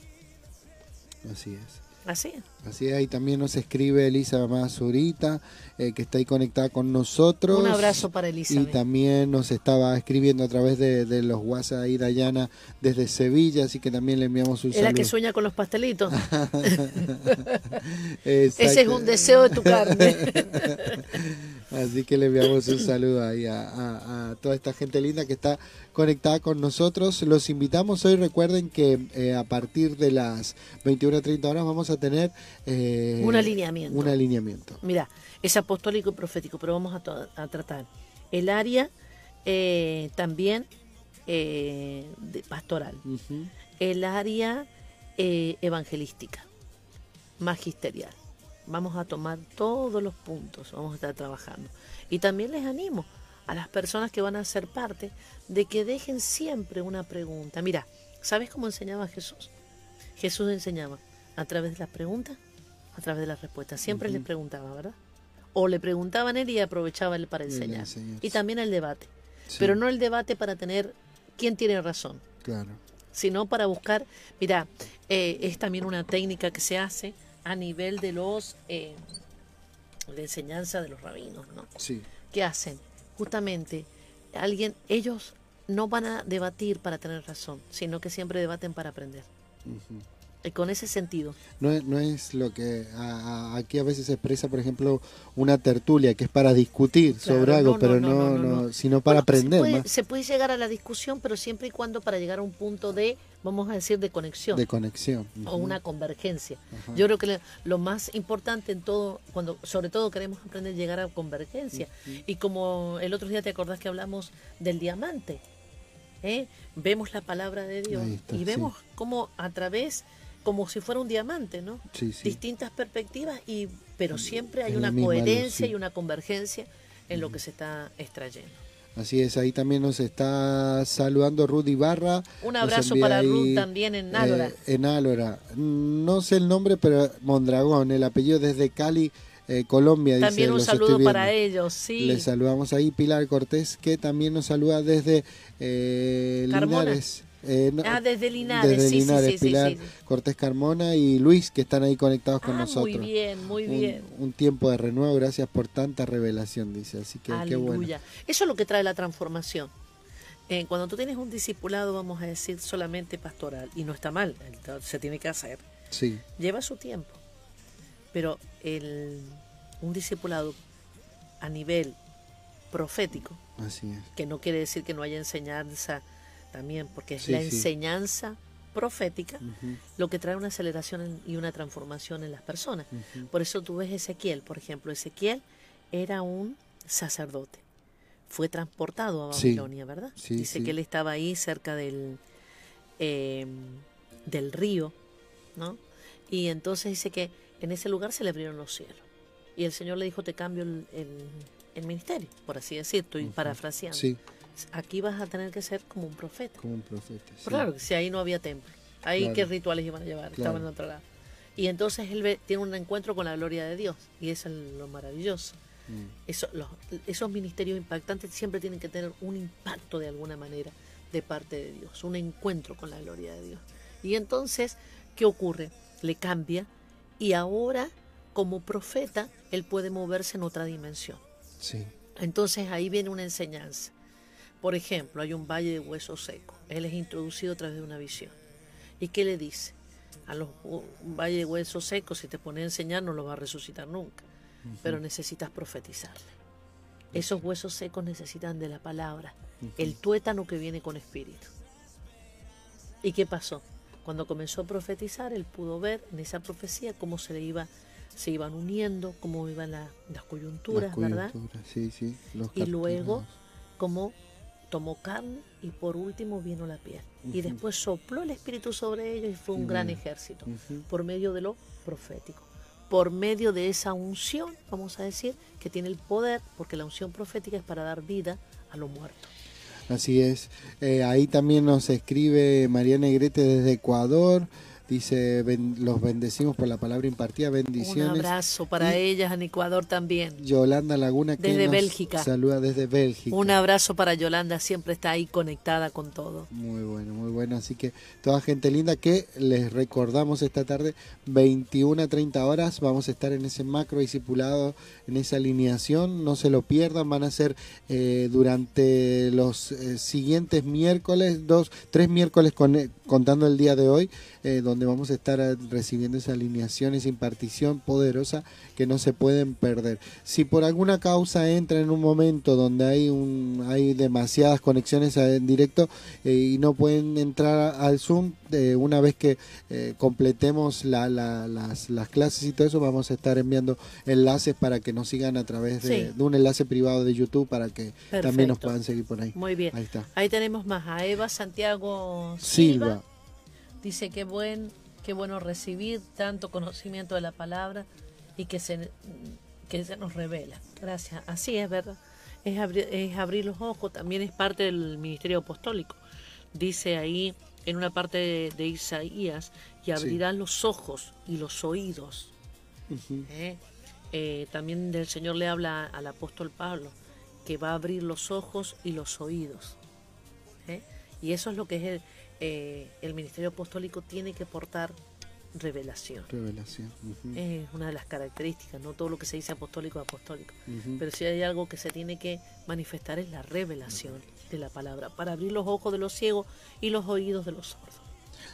Así es. Así. Así es, ahí también nos escribe Elisa Mazurita, eh, que está ahí conectada con nosotros. Un abrazo para Elisa. Y también nos estaba escribiendo a través de, los WhatsApp ahí Dayana desde Sevilla, así que también le enviamos un saludo. Es que sueña con los pastelitos. Ese es un deseo de tu carne. Así que le enviamos un saludo ahí a, toda esta gente linda que está conectada con nosotros. Los invitamos hoy, recuerden que eh, a partir de las 21.30 horas vamos a tener... Eh, un alineamiento. Un alineamiento. Mira, es apostólico y profético, pero vamos a, tratar el área eh, también de pastoral, el área evangelística, magisterial Vamos a tomar todos los puntos, vamos a estar trabajando. Y también les animo a las personas que van a ser parte de que dejen siempre una pregunta. Mira, ¿sabes cómo enseñaba Jesús? Jesús enseñaba a través de las preguntas, a través de las respuestas. Siempre le preguntaba, ¿verdad? O le preguntaban él y aprovechaba él para enseñar. Y también el debate. Pero no el debate para tener quién tiene razón. Claro. Sino para buscar, mira, eh, es también una técnica que se hace a nivel de los eh, de enseñanza de los rabinos, ¿no? Sí. ¿Qué hacen? Justamente, alguien, ellos no van a debatir para tener razón, sino que siempre debaten para aprender. con ese sentido. No es, no es lo que aquí a veces se expresa, por ejemplo, una tertulia que es para discutir sobre algo, pero no, no, sino para aprender. Se puede, llegar a la discusión, pero siempre y cuando para llegar a un punto de, vamos a decir, de conexión. De conexión. O una convergencia. Yo creo que lo más importante en todo, cuando sobre todo queremos aprender a llegar a convergencia. Y como el otro día te acordás que hablamos del diamante. ¿eh? Vemos la palabra de Dios y vemos cómo a través como si fuera un diamante, ¿no? Distintas perspectivas, y, pero siempre hay una coherencia y una convergencia en lo que se está extrayendo. Así es, ahí también nos está saludando Rudy Barra. Un abrazo para Ruth también en Álora. Eh, en Álora. No sé el nombre, pero Mondragón, el apellido desde Cali, eh, Colombia. También un saludo para ellos, sí. Les saludamos ahí Pilar Cortés, que también nos saluda desde eh, Linares. Eh, ah, desde Linares, sí, sí, Pilar Cortés Carmona y Luis, que están ahí conectados con ah, nosotros. Muy bien, muy bien. Un, tiempo de renuevo, gracias por tanta revelación, dice. Así que qué bueno. Eso es lo que trae la transformación. Eh, cuando tú tienes un discipulado, vamos a decir, solamente pastoral, y no está mal, se tiene que hacer. Sí. Lleva su tiempo. Pero el, un discipulado a nivel profético, Así es. que no quiere decir que no haya enseñanza también, porque es la enseñanza profética lo que trae una aceleración y una transformación en las personas. Por eso tú ves Ezequiel, por ejemplo, Ezequiel era un sacerdote. Fue transportado a Babilonia, ¿verdad? Dice que él estaba ahí cerca del, em, del río, ¿no? Y entonces dice que en ese lugar se le abrieron los cielos. Y el Señor le dijo, te cambio el, el, ministerio, por así decirlo, estoy parafraseando aquí vas a tener que ser como un profeta. Como un profeta. Claro, si ahí no había templo. Ahí qué rituales iban a llevar, estaban en otro lado. Y entonces él tiene un encuentro con la gloria de Dios. Y eso es lo maravilloso. Mm. Eso, esos ministerios impactantes siempre tienen que tener un impacto de alguna manera de parte de Dios, un encuentro con la gloria de Dios. Y entonces, ¿qué ocurre? Le cambia y ahora, como profeta, él puede moverse en otra dimensión. Sí. Entonces ahí viene una enseñanza. Por ejemplo, hay un valle de huesos secos. Él es introducido a través de una visión. ¿Y qué le dice? A los un valle de huesos secos, si te pone a enseñar, no lo va a resucitar nunca. Pero necesitas profetizarle. Esos huesos secos necesitan de la palabra. El tuétano que viene con espíritu. ¿Y qué pasó? Cuando comenzó a profetizar, él pudo ver en esa profecía cómo se le iba, se iban uniendo, cómo iban las coyunturas, ¿verdad? Sí, sí, y luego cómo tomó carne y por último vino la piel. Y después sopló el Espíritu sobre ellos y fue un gran ejército, por medio de lo profético, por medio de esa unción, vamos a decir, que tiene el poder, porque la unción profética es para dar vida a lo muerto. Así es. Eh, ahí también nos escribe María Negrete desde Ecuador. Dice, los bendecimos por la palabra impartida, bendiciones. Un abrazo para ellas en Ecuador también. Yolanda Laguna, que desde Bélgica. saluda desde Bélgica. Un abrazo para Yolanda, siempre está ahí conectada con todo. Muy bueno, muy bueno. Así que toda gente linda que les recordamos esta tarde, 21 a 30 horas, vamos a estar en ese macro discipulado, en esa alineación. No se lo pierdan, van a ser eh, durante los eh, siguientes miércoles, dos, tres miércoles con, contando el día de hoy, eh, donde vamos a estar eh, recibiendo esa alineación, esa impartición poderosa que no se pueden perder. Si por alguna causa entra en un momento donde hay, un, hay demasiadas conexiones en directo eh, y no pueden entrar al Zoom, eh, una vez que completemos las, las, clases y todo eso, vamos a estar enviando enlaces para que nos sigan a través de, un enlace privado de YouTube para que también nos puedan seguir por ahí. Muy bien. Ahí está. Ahí tenemos más a Eva Santiago Silva Dice que buen, qué bueno recibir tanto conocimiento de la palabra y que se, que se nos revela. Gracias. Así es, ¿verdad? Es abrir, es abrir los ojos, también es parte del ministerio apostólico. Dice ahí en una parte de, Isaías, y abrirán los ojos y los oídos. ¿Eh? Eh, también del Señor le habla al apóstol Pablo, que va a abrir los ojos y los oídos. ¿Eh? Y eso es lo que es el, eh, el ministerio apostólico tiene que portar revelación. Revelación. Es una de las características, no todo lo que se dice apostólico es apostólico, pero si hay algo que se tiene que manifestar es la revelación de la palabra, para abrir los ojos de los ciegos y los oídos de los sordos.